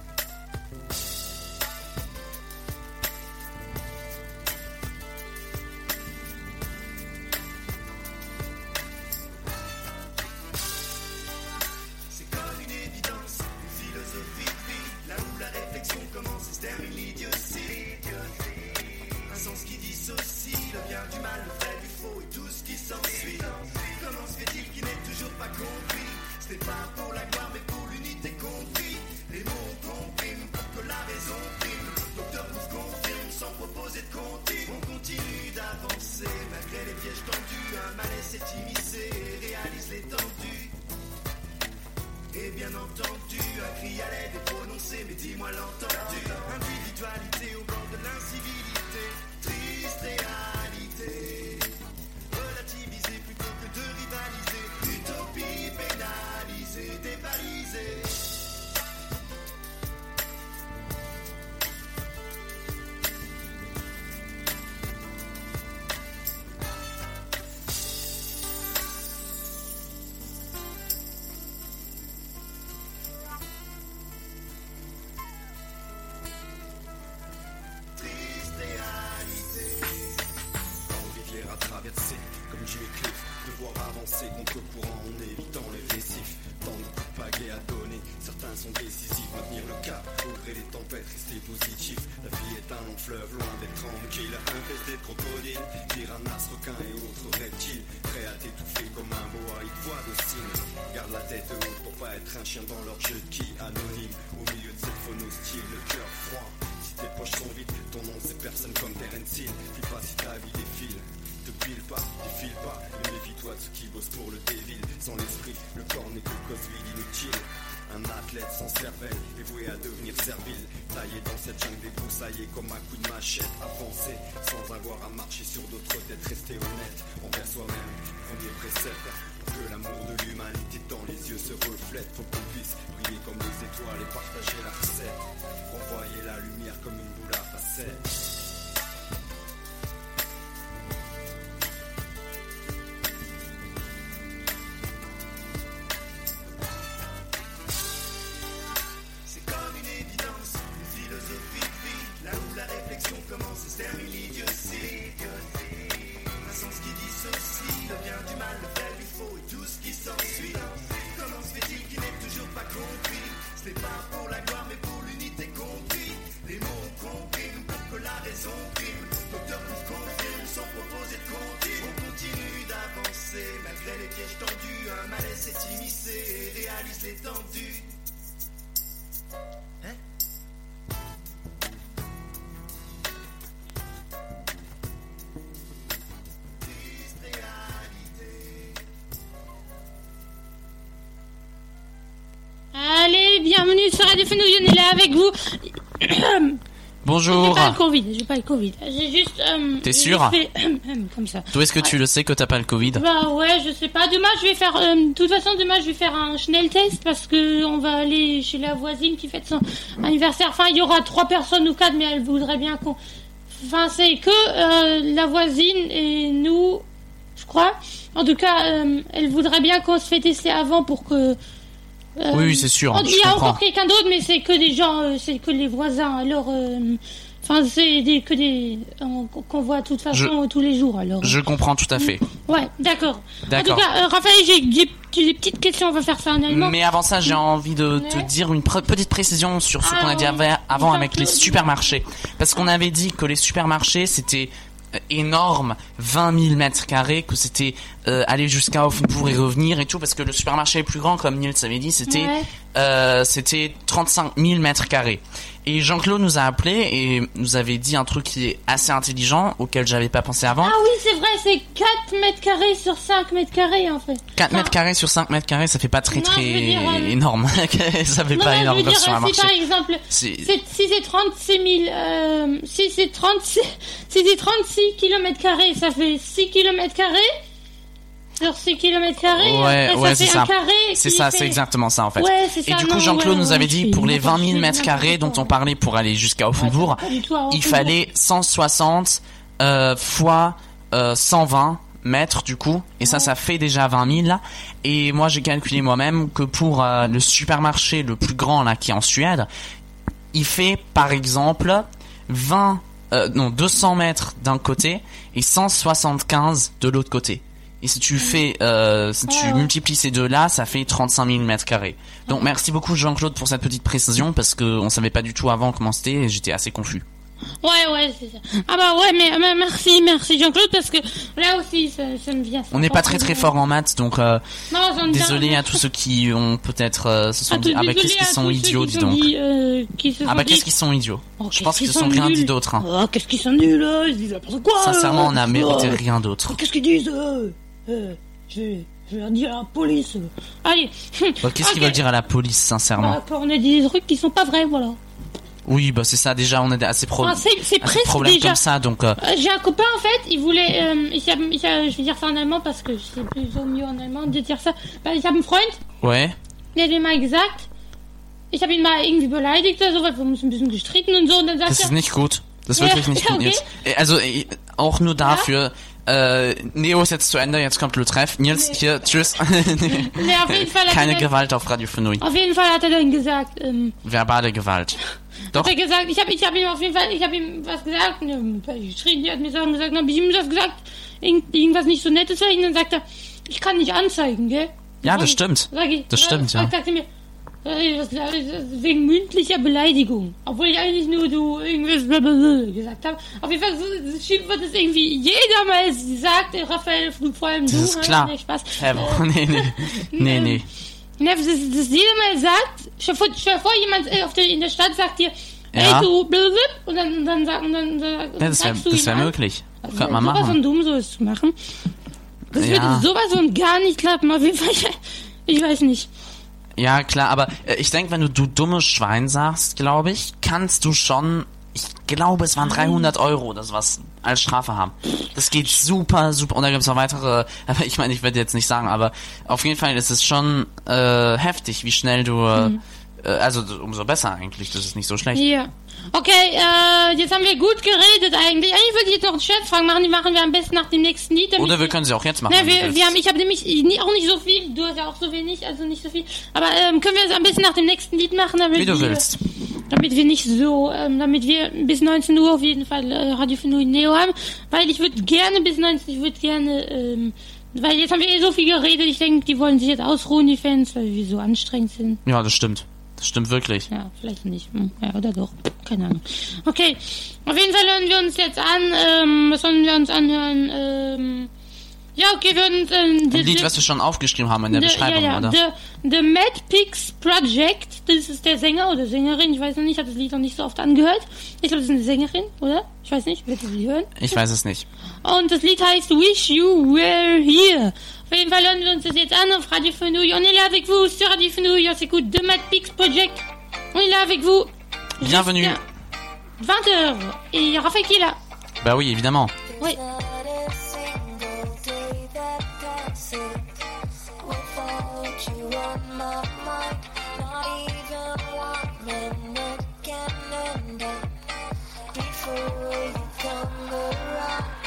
Radio Fenouille, on est là avec vous. J'ai Bonjour. pas le Covid, j'ai pas le Covid. J'ai juste. euh, T'es j'ai sûr Comme ça. D'où est-ce que tu le sais que t'as pas le Covid? Bah ouais, je sais pas. Demain, je vais faire. euh, de toute façon, demain, je vais faire un Schnell test parce que on va aller chez la voisine qui fête son anniversaire. Enfin, il y aura trois personnes ou quatre, mais elle voudrait bien qu'on. Enfin, c'est que euh, la voisine et nous, je crois. En tout cas, elle voudrait bien qu'on se fait tester avant pour que. Euh, Oui, c'est sûr, Il y a encore quelqu'un d'autre, mais c'est que des gens, euh, c'est que les voisins. Alors, euh, enfin, c'est des, que des qu'on voit de toute façon tous les jours. Alors. Je comprends tout à fait. Ouais, d'accord. En tout cas, Raphaël, j'ai des, petites questions, on va faire ça en allemand. Mais avant ça, j'ai envie de te dire une pre- petite précision sur ce Ah qu'on a dit avant avec les supermarchés. Parce qu'on avait dit que les supermarchés, c'était énorme, 20 000 mètres carrés, que c'était euh, aller jusqu'à Offenbourg et revenir et tout, parce que le supermarché est plus grand, comme Niels avait dit, c'était. Euh, c'était 35 000 mètres carrés. Et Jean-Claude nous a appelé et nous avait dit un truc qui est assez intelligent, auquel j'avais pas pensé avant. Ah oui, c'est vrai, c'est 4 mètres carrés sur 5 mètres carrés en fait. 4 Enfin, mètres carrés sur 5 mètres carrés, ça fait pas très Non, très dire, euh, énorme. ça fait Non, pas non, énorme je veux dire, sur un si marché. par exemple, si c'est 36 000, euh, si c'est 36, si c'est 36 kilomètres carrés, ça fait 6 kilomètres carrés. Sur 6 kilomètres carrés, Ouais, après, ouais, ça c'est ça. C'est qui ça, fait- c'est exactement ça en fait. Ouais, Et ça, du coup, Jean-Claude nous avait dit pour les n'importe 20 000 quoi. mètres carrés dont on parlait pour aller jusqu'à Offenbourg, il fallait 160 euh, fois euh, 120 mètres du coup, et ça, ça fait déjà 20 000 là. Et moi, j'ai calculé moi-même que pour euh, le supermarché le plus grand là qui est en Suède, il fait par exemple 20, euh, non 200 mètres d'un côté et 175 de l'autre côté. Et si tu fais, euh, si tu multiplies ces deux-là, ça fait 35 000 mètres carrés. Donc merci beaucoup Jean-Claude pour cette petite précision parce que on savait pas du tout avant comment c'était et j'étais assez confus. Ouais, ouais, c'est ça. Ah bah ouais, mais, mais merci, merci Jean-Claude, parce que là aussi, ça, ça me vient. On n'est pas très très fort en maths donc euh, Non, désolé à tous ceux qui ont peut-être euh, se sont Ah, dit ah bah qu'est-ce qu'ils sont idiots dis donc. Ah bah qu'est-ce qu'ils sont idiots. Oh, Je pense qu'ils se sont rien dit d'autre. hein. Oh, qu'est-ce qu'ils sont nuls, ils disent n'importe quoi. Sincèrement, on a mérité oh, rien d'autre. Qu'est-ce qu'ils disent euh, je, vais, je vais leur dire à la police. Allez. Bah, Qu'est-ce qu'ils veulent dire à la police sincèrement Bah, on a dit des trucs qui sont pas vrais, voilà. Oui bah c'est ça déjà on a assez pro Enfin, c'est c'est presque problèmes déjà. comme ça donc euh, Euh, J'ai un copain en fait, il voulait, euh, ich hab, ich hab, je vais dire ça en allemand parce que c'est plus au mieux en allemand de dire ça. Bah, ich habe einen Freund, ouais. der hat mir mal gesagt, ich habe ihn mal irgendwie beleidigt oder so, weil wir uns ein bisschen gestritten und so. Und dann sagt Das ist nicht gut. Das ist Ja, wirklich nicht ja, gut, okay. Also, auch nur dafür. Äh, Neo ist jetzt zu Ende, jetzt kommt Le Treff. Nils, hier, tschüss. nee, auf jeden Fall Keine dann, Gewalt auf Radio Fenui. auf jeden Fall hat er dann gesagt, ähm, Verbale Gewalt. Doch, hat er gesagt, ich habe ich hab ihm auf jeden Fall, ich habe ihm was gesagt, ne, geschrien, die hat mir Sachen gesagt, dann habe ich ihm das gesagt, irgend, irgendwas nicht so Nettes sage, dann sagt er, ich kann nicht anzeigen, gell? Ja, das ich- stimmt. Sag ich, Das stimmt, ja. Sagt, er mir, wegen mündlicher Beleidigung. Obwohl ich eigentlich nur du irgendwas gesagt habe. Auf jeden Fall wird es irgendwie jeder mal sagt, äh, Raphael, vor allem Das du. ist ha, klar. Nee, Spaß. Wo- nee, nee. Nee, nee. Ne, das, ist- das jeder mal sagt, stell vor, stell vor jemand äh, auf der, in der Stadt sagt dir, Ja. hey du, blablabla, und dann, dann sagen, dann, dann, Ja, das wäre zeigst du das wär an. möglich. Also, Könnte man sowas machen. von dumm, so es zu machen. Das Ja. würde sowas von gar nicht klappen, auf jeden Fall. Ich weiß nicht. Ja, klar, aber äh, ich denke, wenn du du dummes Schwein sagst, glaube ich, kannst du schon, ich glaube, es waren 300 Euro oder sowas als Strafe haben. Das geht super, super. Und da gibt es noch weitere, aber ich meine, ich werde jetzt nicht sagen, aber auf jeden Fall ist es schon äh, heftig, wie schnell du, Mhm. äh, also umso besser eigentlich, das ist nicht so schlecht. Ja. Okay, äh, jetzt haben wir gut geredet eigentlich. Eigentlich würde ich jetzt noch einen Scherzfragen machen, die machen wir am besten nach dem nächsten Lied. Oder wir können sie auch jetzt machen. Du wir, wir haben, ich habe nämlich auch nicht so viel, du hast ja auch so wenig, also nicht so viel. Aber ähm, können wir es am besten nach dem nächsten Lied machen, damit Wie du wir, willst. damit wir nicht so, ähm, damit wir bis 19 Uhr auf jeden Fall äh, Radio für Neo haben, weil ich würde gerne bis 19, ich würde gerne, ähm, weil jetzt haben wir eh so viel geredet, ich denke, die wollen sich jetzt ausruhen, die Fans, weil wir so anstrengend sind. Ja, das stimmt. Das stimmt wirklich. Ja, vielleicht nicht. Hm, Ja, oder doch. Keine Ahnung. Okay. Auf jeden Fall hören wir uns jetzt an. Ähm, was sollen wir uns anhören? Ähm, ja, okay, wir hören. Ähm, Ein Lied, was wir schon aufgeschrieben haben in der the, Beschreibung, ja, ja, oder? The, the Mad Pigs Project. Das ist der Sänger oder Sängerin. Ich weiß noch nicht. Ich habe das Lied noch nicht so oft angehört. Ich glaube, das ist eine Sängerin, oder? Ich weiß nicht. Wird sie hören? Ich weiß es nicht. Und das Lied heißt Wish You Were Here. Auf jeden Fall hören wir uns das jetzt an auf Radio Fenouille. On est là avec vous sur Radio Fenouille. On s'écoute The Mad Pigs Project. On est là avec vous. Bienvenue. 20h. Et Raphaël qui est là. Bah oui, évidemment. Oui. You on my mind. Not even one minute can end up before you come around.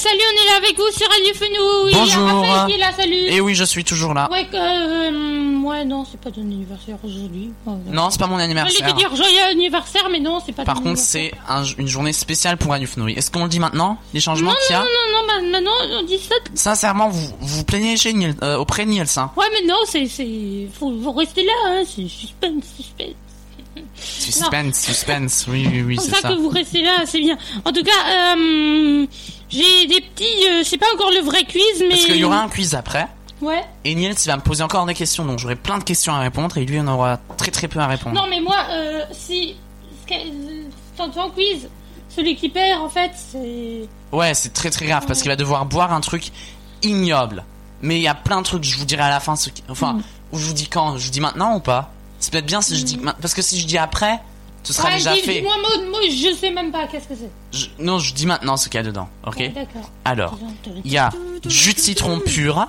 Salut, on est là avec vous sur Radio Fenouil. Bonjour. Il y a Raphaël qui est là, salut. Et oui, je suis toujours là. Ouais, euh, ouais, non, c'est pas ton anniversaire aujourd'hui. Ouais. Non, c'est pas mon J'allais anniversaire. te dire joyeux anniversaire, mais non, c'est pas Par ton contre, c'est un- une journée spéciale pour Radio Fenouil. Est-ce qu'on le dit maintenant Les changements Non, qu'il y a non, non, non, bah, maintenant, on dit ça. Sincèrement, vous vous plaignez chez Niels, euh, auprès de Niels. Hein. Ouais, mais non, c'est, faut, faut rester là, hein, c'est suspense, suspense. Suspense, suspense. Oui, oui, c'est ça, ça. que vous restez là, c'est bien. En tout cas, euh, j'ai des petits, euh, c'est pas encore le vrai quiz, mais. Parce qu'il y aura un quiz après. Ouais. Et Niels, il va me poser encore des questions. Donc j'aurai plein de questions à répondre. Et lui, il en aura très très peu à répondre. Non, mais moi, euh, si, dans ton quiz, celui qui perd, en fait, c'est. Ouais, c'est très très grave parce qu'il va devoir boire un truc ignoble. Mais il y a plein de trucs, je vous dirai à la fin. Ce. Enfin, Mm. je vous dis quand Je vous dis maintenant ou pas? C'est peut-être bien si je dis ma- Parce que si je dis après, ce sera Ouais, déjà dis- fait. Moi, moi, moi, je sais même pas qu'est-ce que c'est. Je- Non, je dis maintenant ce qu'il y a dedans. Ok Ouais, D'accord. Alors, il y a jus de citron pur.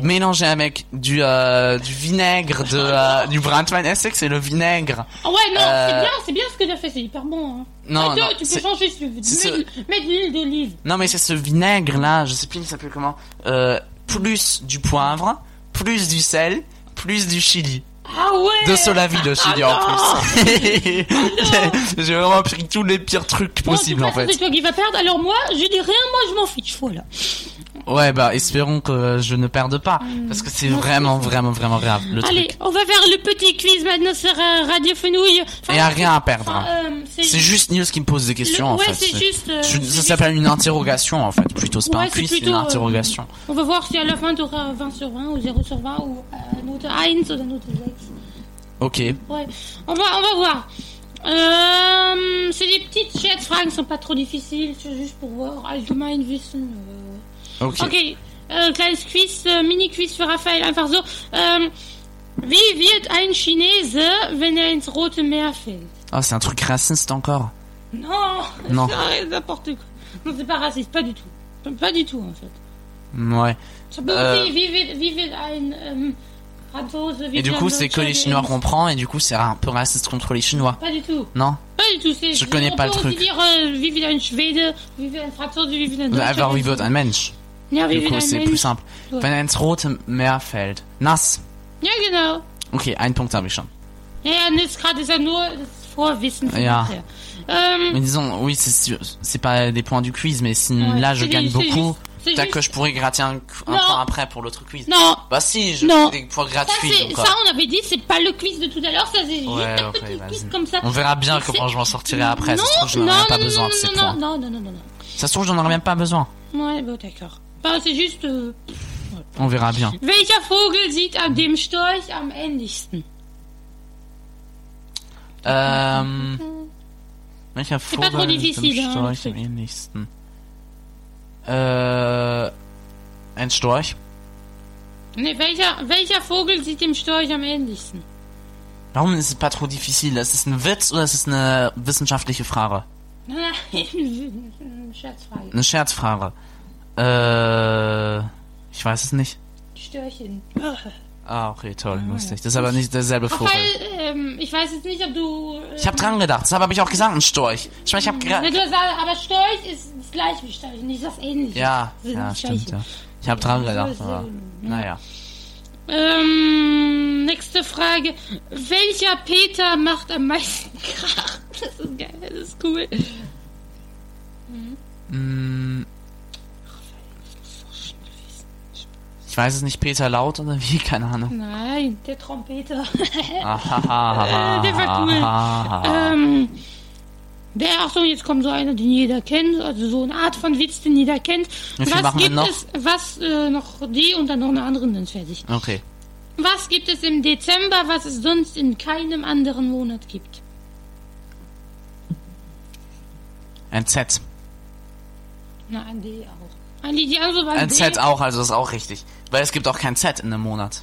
Mélangé avec du, euh, du vinaigre de, euh, du Brandman Essex c'est le vinaigre. Ah ouais, non, Euh, c'est bien, c'est bien ce que tu as fait, c'est hyper bon. Hein. Non, tu- non, tu peux changer si tu veux. c'est Mets, mets de l'huile d'olive. Non mais c'est ce vinaigre là, je sais plus il s'appelle comment. Plus du poivre, plus du sel, plus du chili. Ah ouais De Solavi le chili Ah en plus. J'ai vraiment pris tous les pires trucs possibles en fait. C'est toi qui vas perdre, alors moi, je dis rien, moi je m'en fiche, voilà. Ouais bah espérons que je ne perde pas parce que c'est vraiment vraiment vraiment grave le Allez, truc. on va faire le petit quiz maintenant sur euh, Radio Fenouil. Enfin, Et a rien à perdre. enfin, hein. euh, C'est juste News qui me pose des questions Le- en fait. c'est juste, euh, ça s'appelle une interrogation en fait plutôt. C'est pas Ouais, un quiz, c'est une interrogation. On va voir si à la fin tu auras 20 sur 20 ou 0 sur 20 ou euh, note 1 ou note 6. Ok. Ouais, on va, on va voir. Euh, c'est des petites Schätzfragen, sont pas trop difficiles, c'est juste pour voir. Allgemein Wissen. Euh... Ok. Okay, äh, kleines Quiz, äh, Mini-Quiz für Raphael, einfach so. Ähm, wie wird ein Chinese, wenn er ins Rote Meer fällt? Ah c'est un truc raciste encore. Non, Non. c'est n'importe quoi. Non, c'est pas raciste, pas du tout. Pas du tout, en fait. Ouais. Peut Euh. aussi, wie wird, wie wird ein ähm, wie Et du coup c'est que les Chinois ins- comprennent et du coup c'est un peu raciste contre les Chinois. Pas du tout. Non? Pas du tout. c'est- Je connais on pas peut le truc. dire euh, wie wird ein Schwede, wie wird ein Franzose, wie wird ein Deutscher. Alors wie ins- wird ein Mensch? Ja, wie ein c'est Mensch. plus simple. Wenn er ins rote Meer fällt. Nass. Ja, genau. Ok, einen Punkt habe ich schon. Ja, ja, gerade ist ja nur das Vorwissen. von Ja. Ähm, Mais disons, oui, c'est pas des points du quiz, mais si Ouais, là je gagne beaucoup, peut-être que je pourrais gratter un, un point après pour l'autre quiz. non, Bah si, je Non. fais des points ça, gratuits. c'est, donc, ça, euh, on avait dit, c'est pas le quiz de tout à l'heure, ça c'est juste Ouais, un ok, petit quiz comme ça. On verra bien comment je m'en sortirai après. Non, ça se trouve, je n'en aurai pas besoin non, de ces points. Non, non, non, non, non. Ça se trouve, j'en aurai même pas besoin. Ouais, bon, d'accord. Bah, c'est juste, On verra bien. welcher Vogel sieht an dem Storch am ähnlichsten? Ähm, welcher Vogel ist difficile, dem Storch am ähnlichsten? Äh, ein Storch? Ne, welcher, welcher Vogel sieht dem Storch am ähnlichsten? Warum ist es pas trop difficile? Ist es ein Witz oder ist es eine wissenschaftliche Frage? Nein, Scherzfrage. Eine Scherzfrage. Äh, ich weiß es nicht. Störchen. Ah, okay, toll, lustig. Das ist aber nicht derselbe Vogel. Ähm, ich weiß jetzt nicht, ob du... Äh, Ich habe dran gedacht, deshalb habe ich auch gesagt, ein Storch. Ich meine, ich habe gerade... aber Storch ist, ist gleich wie Storch, nicht das ähnliche. Ja, Das ja, das stimmt, Gleiche. ja. Ich habe dran gedacht, aber... Naja. Ähm, nächste Frage. Welcher Peter macht am meisten Krach? Das ist geil, das ist cool. Mm, ich weiß es nicht, Peter Laut oder wie? Keine Ahnung. Nein, der Trompeter. Ahaha. Der war cool. ähm, der, Achtung, jetzt kommt so einer, den jeder kennt, also so eine Art von Witz, den jeder kennt. Was gibt es, was, äh, noch die und dann noch eine andere dann fertig. Okay. Was gibt es im Dezember, was es sonst in keinem anderen Monat gibt? Ein Z. Na, ein D auch. Ein D, die andere war Ein D. Z auch, also das ist auch richtig. Weil es gibt auch kein Z in einem Monat.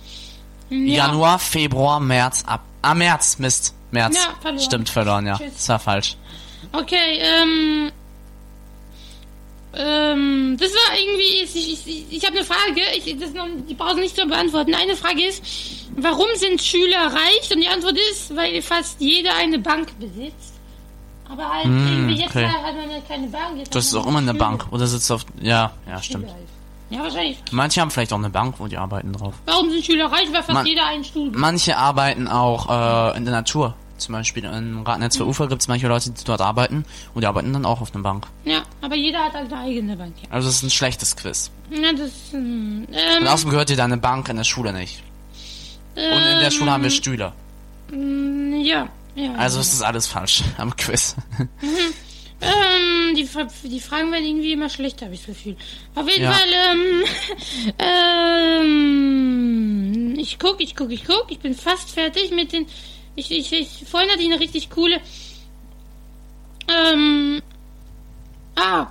Ja. Januar, Februar, März, ab. Ah, März, Mist. März. Ja, verloren. Stimmt, verloren, ja. Tschüss. Das war falsch. Okay, ähm. Ähm, das war irgendwie, ich, ich, ich habe eine Frage, ich, das noch, die brauchen nicht zu beantworten. Eine Frage ist, warum sind Schüler reich? Und die Antwort ist, weil fast jeder eine Bank besitzt. Aber halt Hm, irgendwie jetzt okay. hat man ja keine Bank. Jetzt ist man auch immer eine. Bank. Oder sitzt auf. Ja, ja, stimmt. Halt. Ja, wahrscheinlich. Manche haben vielleicht auch eine Bank, wo die arbeiten drauf. Warum sind Schüler reich? Weil fast Man- jeder einen Stuhl Manche arbeiten auch äh, in der Natur. Zum Beispiel in Ratnetz für Ufer gibt es manche Leute, die dort arbeiten und die arbeiten dann auch auf einer Bank. Ja, aber jeder hat halt eine eigene Bank. Ja, Also es ist ein schlechtes Quiz. ja das hm, ähm, Und außerdem gehört dir deine Bank in der Schule nicht. Und in der Schule haben wir Stühle. ähm, Ja, ja. Also ja. ist das alles falsch am Quiz. Ähm, die, die Fragen werden irgendwie immer schlechter, habe ich das Gefühl. Auf jeden Ja. Fall, ähm, ähm, ich guck, ich guck, ich guck. Ich bin fast fertig mit den. Ich, ich, ich vorhin hatte ich eine richtig coole. Ähm, ah,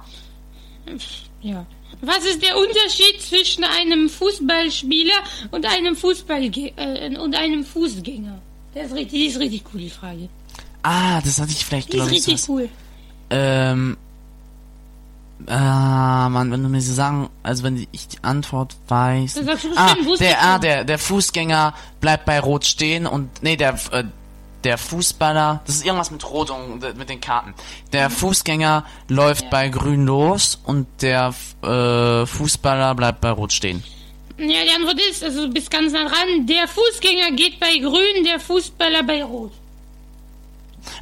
ja. Was ist der Unterschied zwischen einem Fußballspieler und einem Fußball äh, und einem Fußgänger? Das ist richtig, die ist richtig cool, die Frage. Ah, das hatte ich vielleicht, Die ist glaube ich. richtig cool. Ähm. Ah, Mann, wenn du mir so sagen, also wenn ich die Antwort weiß. Dann sagst du ah, der, ah, der, der Fußgänger bleibt bei Rot stehen und, nee, der, äh, der Fußballer, das ist irgendwas mit Rot und äh, mit den Karten. Der Fußgänger läuft. Ja. bei Grün los und der äh, Fußballer bleibt bei Rot stehen. Ja, die Antwort ist, also du bist ganz nah dran. Der Fußgänger geht bei Grün, der Fußballer bei Rot.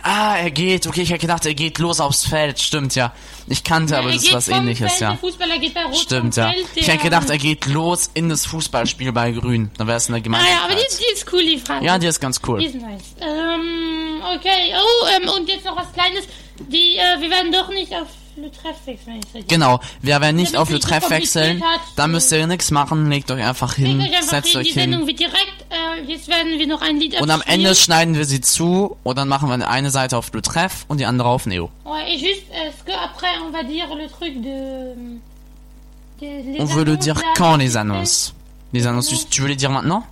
Ah, er geht, okay, ich hätte gedacht, er geht los aufs Feld, stimmt ja. Ich kannte, aber er das ist was ähnliches, Feld, ja. Der Fußballer geht bei Rot Stimmt, ja. Feld, Ich hätte gedacht, er geht los in das Fußballspiel bei Grün. Dann wäre es eine Ah Gemeinschaft. ja, aber die, die ist cool, die Frage. Ja, die ist ganz Die cool. ist nice. Ähm, okay. Oh, ähm, und jetzt noch was Kleines. Die, äh, wir werden doch nicht auf Le Treff wechseln. Genau, wir werden nicht auf Le nicht so Treff wechseln. Da müsst ihr nichts machen, legt euch einfach hin, euch einfach setzt hin, die euch Sendung hin. wird direkt, äh, jetzt werden wir noch ein Lied Und am. Ende schneiden wir sie zu und dann machen wir eine Seite auf Le Treff und die andere auf Neo. Ouais, et juste, est-ce que après on va dire le truc de... de- les On veut le dire quand les annonces Les annonces, tu veux les dire maintenant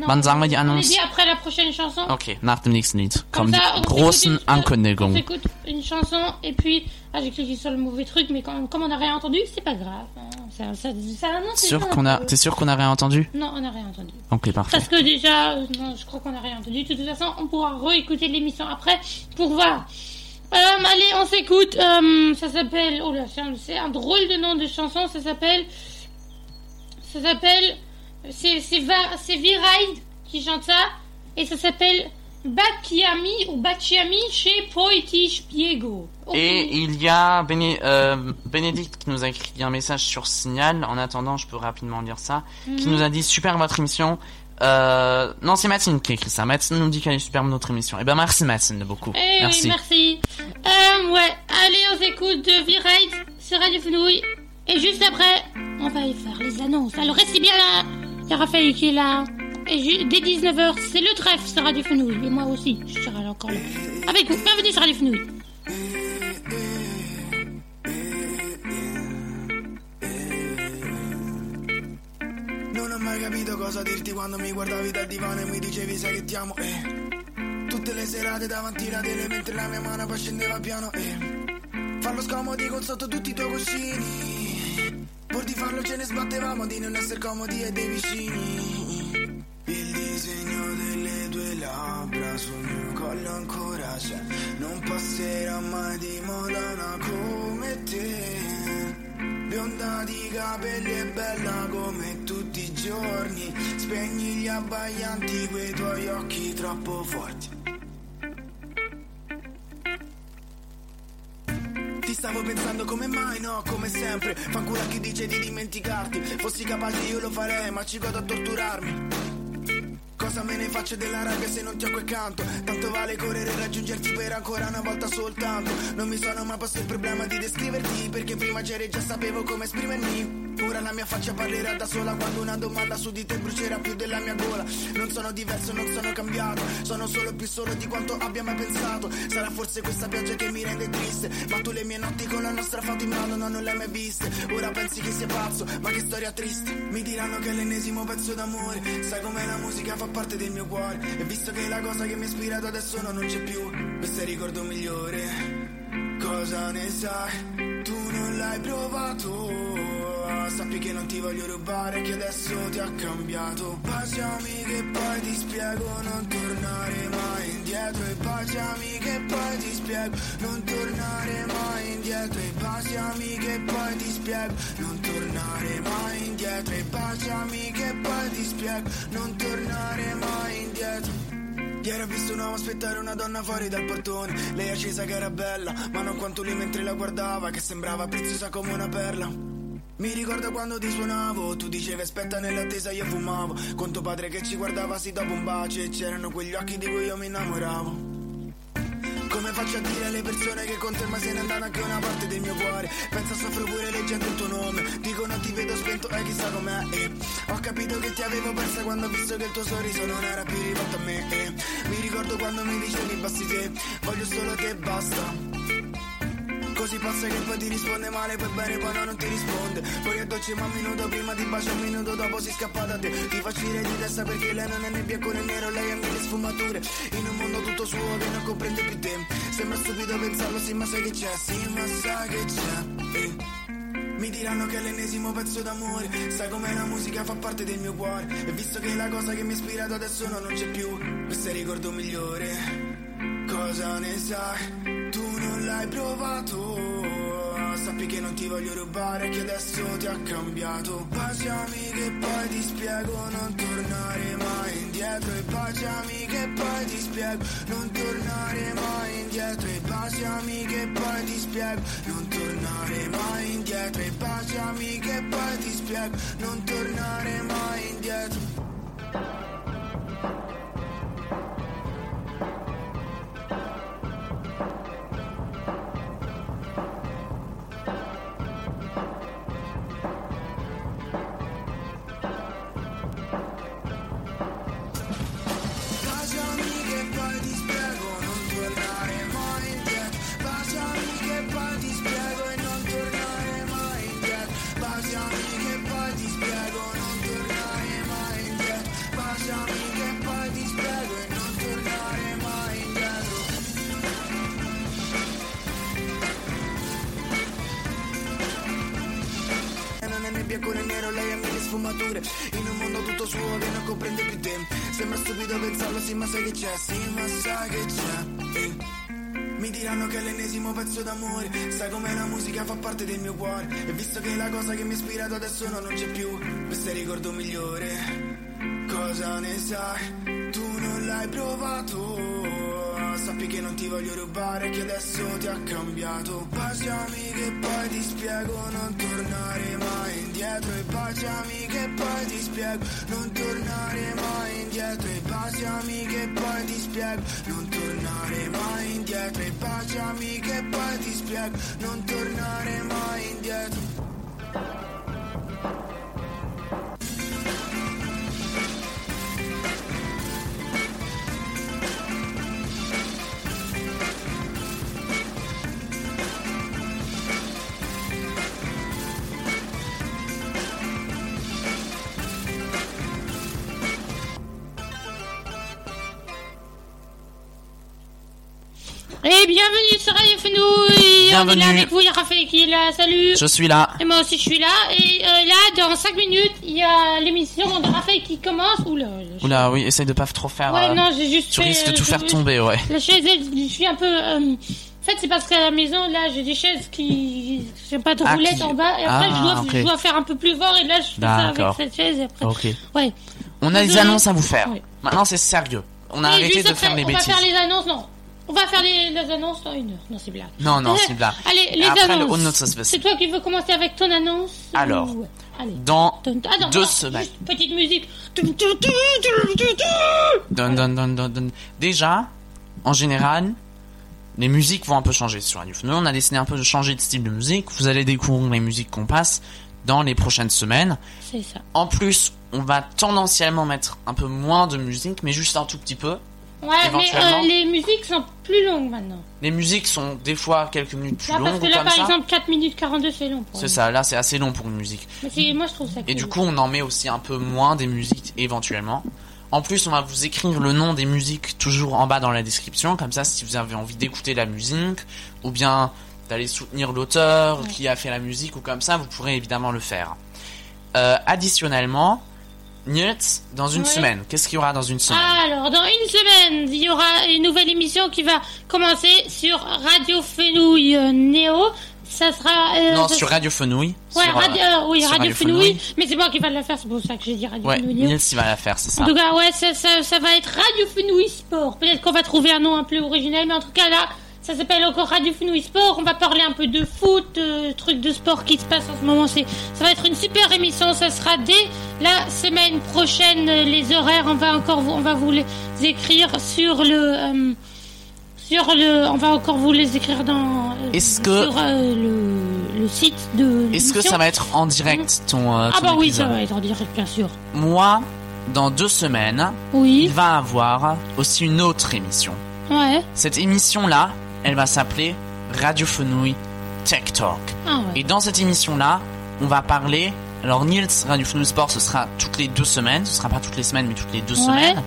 Non, Wann sagen wir die dit après la prochaine chanson. Okay, nach dem nächsten Lied Comme kommen ça, die on großen une- On Ankündigungen. écoute une chanson et puis... Ah, j'ai cliqué sur le mauvais truc, mais quand, comme on n'a rien entendu, c'est pas grave. hein. Ça, ça, ça annonce Sûr qu'on a, t'es sûr qu'on a rien entendu? Non, on n'a rien entendu. Ok, parfait. Parce que déjà, non, je crois qu'on n'a rien entendu. De toute façon, on pourra réécouter l'émission après pour voir. Euh, allez, on s'écoute. Euh, ça s'appelle. Oh là, c'est un drôle de nom de chanson. Ça s'appelle. Ça s'appelle. C'est c'est V-Ride qui chante ça. Et ça s'appelle Bacchiami ou Bacchiami chez Poeti Spiego. Oh, Et il y a Béné- euh, Bénédicte qui nous a écrit un message sur Signal. En attendant, je peux rapidement lire ça. Qui Mhm. nous a dit super votre émission. Euh, non, c'est Mathilde qui a écrit ça. Mathilde nous dit qu'elle est superbe notre émission. Eh ben merci Mathilde beaucoup. Eh merci. oui, merci. Euh, ouais, allez, on s'écoute de V-Ride sur Radio Fenouille. Et juste après, on va y faire les annonces. Alors restez bien là. Il y a Raphaël qui est là. Et ju- dès 19h, c'est le trèfle sur Radio Fenouille. Et moi aussi, je serai là encore là. Avec vous, bienvenue sur Radio Fenouille. Non ho mai capito cosa dirti quando mi guardavi dal divano e mi dicevi sai che ti amo, eh. Tutte le serate davanti alla tele mentre la mia mano poi scendeva piano, eh. Farlo scomodi con sotto tutti i tuoi cuscini. Pur di farlo ce ne sbattevamo di non essere comodi e dei vicini. Il disegno delle tue labbra sul mio collo ancora c'è. Non passerà mai di moda una come te. Bionda di capelli e bella come tutti i giorni. Spegni gli abbaianti quei tuoi occhi troppo forti. Ti stavo pensando come mai, no, come sempre. Fanculo a chi dice di dimenticarti. Fossi capace io lo farei, ma ci godo a torturarmi. Cosa me ne faccio della rabbia se non ti ho quel canto? Tanto vale correre e raggiungerti per ancora una volta soltanto. Non mi sono mai posto il problema di descriverti, perché prima c'eri e già sapevo come esprimermi. Ora la mia faccia parlerà da sola quando una domanda su di te brucerà più della mia gola. Non sono diverso, non sono cambiato. Sono solo più solo di quanto abbia mai pensato. Sarà forse questa pioggia che mi rende triste. Ma tu le mie notti con la nostra foto in mano no, non le hai mai viste. Ora pensi che sia pazzo, ma che storia triste. Mi diranno che è l'ennesimo pezzo d'amore. Sai com'è la musica fa parte del mio cuore. E visto che la cosa che mi ha ispirato adesso no, non c'è più. Questo è il ricordo migliore. Cosa ne sai? Tu non l'hai provato. sappi che non ti voglio rubare che adesso ti ha cambiato Baciami che poi ti spiego non tornare mai indietro E baciami spiego non tornare mai indietro E baciami che poi ti spiego non tornare mai indietro E baciami che poi ti spiego non tornare mai indietro. Ieri ho visto un uomo aspettare una donna fuori dal portone. Lei accesa che era bella, ma non quanto lui mentre la guardava Che sembrava preziosa come una perla. Mi ricordo quando ti suonavo, tu dicevi aspetta nell'attesa io fumavo. Con tuo padre che ci guardava sì dopo un bacio E c'erano quegli occhi di cui io mi innamoravo come faccio a dire alle persone che con te ma se ne andata anche una parte del mio cuore? Penso soffro pure leggendo il tuo nome. Dicono ti vedo spento e chissà com'è e Ho capito che ti avevo persa quando ho visto che il tuo sorriso non era più rivolto a me e Mi ricordo quando mi dicevi basti te Voglio solo te basta Così passa che poi ti risponde male, poi bene, poi no, non ti risponde. Poi a dolce ma un minuto prima ti bacia, un minuto dopo si scappa da te. Ti fa uscire di testa perché lei non è né bianco né nero, lei ha mille sfumature. In un mondo tutto suo che non comprende più te. Sembra stupido pensarlo, sì, ma sai che c'è, sì, ma sai che c'è. Eh. Mi diranno che è l'ennesimo pezzo d'amore Sai com'è la musica fa parte del mio cuore E visto che la cosa che mi ha ispirato adesso no, non c'è più Questo è il ricordo migliore Cosa ne sai? L'hai provato. Sappi che non ti voglio rubare Che adesso ti ha cambiato. Baciami che poi ti spiego Non tornare mai indietro. E baciami che poi ti spiego Non tornare mai indietro. E baciami che poi ti spiego Non tornare mai indietro. E baciami che poi ti spiego Non tornare mai indietro sfumature In un mondo tutto suo che non comprende più te. Sembra stupido pensarlo, sì ma sai che c'è, sì ma sai che c'è. Eh. Mi diranno che è l'ennesimo pezzo d'amore. Sai com'è la musica fa parte del mio cuore. E visto che la cosa che mi ha ispirato adesso no, non c'è più. Questo è il ricordo migliore. Cosa ne sai? Tu non l'hai provato. Sappi che non ti voglio rubare Che adesso ti ha cambiato. Baciami che poi ti spiego Non tornare mai indietro E baciami che poi ti spiego. Non tornare mai indietro E baciami che poi ti spiego. Non tornare mai indietro E baciami che poi ti spiego. Non tornare mai indietro Et bienvenue sur Radio Fenouille. On est là Bienvenue. avec vous, il y a Raphaël qui est là. Salut. Je suis là. Et moi aussi, je suis là. Et euh, là, dans 5 minutes, il y a l'émission de Raphaël qui commence. Oula. je- Oula, oui, essaye de pas trop faire. Ouais, euh, non, j'ai juste tu fait, risques de euh, tout faire tomber, ouais. La chaise, je suis un peu. euh, En fait, c'est parce qu'à la maison, là, j'ai des chaises qui. J'ai pas de Ah, roulette qui- en bas. Et après, Ah, je, dois, ok. je dois faire un peu plus fort. Et là, je fais ça avec cette chaise. Et après. Ok. Ouais. On a des annonces à vous faire. Maintenant, c'est sérieux. On a Et arrêté de faire les on bêtises. va faire les annonces, non. On va faire les, les annonces dans une heure. Non, c'est blague. Non, non, c'est blague. Allez, les après, annonces. C'est toi qui veux commencer avec ton annonce Alors. ou- Allez. Dans Ah, non, deux semaines. juste petite musique. Dun, dun, dun. Déjà, en général, les musiques vont un peu changer sur Radio Nous, on a décidé un peu de changer de style de musique. Vous allez découvrir les musiques qu'on passe dans les prochaines semaines. C'est ça. En plus, on va tendanciellement mettre un peu moins de musique, mais juste un tout petit peu. Ouais, mais euh, les musiques sont plus longues maintenant. Les musiques sont des fois quelques minutes plus Là, parce longues que là, comme par ça. exemple, 4 minutes 42, c'est long. C'est ça, là c'est assez long pour une musique. Mais moi, je trouve ça Et cool. du coup, on en met aussi un peu moins des musiques éventuellement. En plus, on va vous écrire le nom des musiques toujours en bas dans la description. Comme ça, si vous avez envie d'écouter la musique, ou bien d'aller soutenir l'auteur qui a fait la musique ou comme ça, vous pourrez évidemment le faire. Euh, additionnellement, Nils, dans une Ouais. semaine, qu'est-ce qu'il y aura dans une semaine? Alors, dans une semaine, il y aura une nouvelle émission qui va commencer sur Radio Fenouille euh, Néo. Ça sera. euh, Non, ça sur Radio Fenouille. Ouais, sur, euh, radio, euh, oui, sur Radio, Radio Fenouille. Fenouille. Mais c'est moi qui va la faire, c'est pour ça que j'ai dit Radio Ouais, Fenouille. Nils, il va la faire, c'est ça. En tout cas, ouais, ça, ça, ça va être Radio Fenouille Sport. Peut-être qu'on va trouver un nom un peu original, mais en tout cas, là, ça s'appelle encore Radio Fenouille Sport. On va parler un peu de foot, euh, trucs de sport qui se passent en ce moment. C'est, ça va être une super émission. Ça sera dès la semaine prochaine. Les horaires, on va encore, vous- on va vous les écrire sur le, euh, sur le, on va encore vous les écrire dans, euh, Est-ce que- sur euh, le, le site de. Est-ce que ça va être en direct ton, euh, Ah ton bah oui, ça va être en direct, bien sûr. Moi, dans deux semaines, Oui. il va avoir aussi une autre émission. Ouais. Cette émission-là, elle va s'appeler Radio Fenouille Tech Talk. Ah ouais. Et dans cette émission-là, on va parler. Alors, Niels, Radio Fenouille Sport, ce sera toutes les deux semaines. Ce sera pas toutes les semaines, mais toutes les deux Ouais. semaines.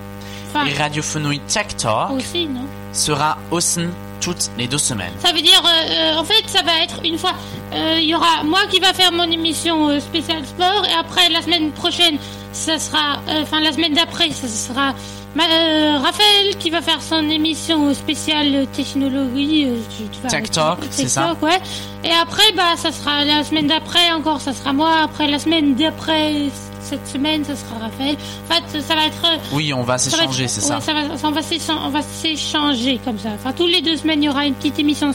Enfin, Et Radio Fenouille Tech Talk aussi, non? sera aussi toutes les deux semaines. Ça veut dire, euh, euh, en fait, ça va être une fois. euh, Il y aura moi qui va faire mon émission spéciale sport, et après la semaine prochaine, ça sera. euh, Enfin, la semaine d'après, ça sera. euh, Raphaël qui va faire son émission spéciale technologie. euh, Tech Talk, c'est ça ouais. Et après, bah, ça sera la semaine d'après encore, ça sera moi. Après la semaine d'après, cette semaine, ça sera Raphaël. En fait, ça va être. Oui, on va ça va s'échanger, être- c'est ouais, ça. va, ça, on va s'échanger comme ça. Enfin, tous les deux semaines, il y aura une petite émission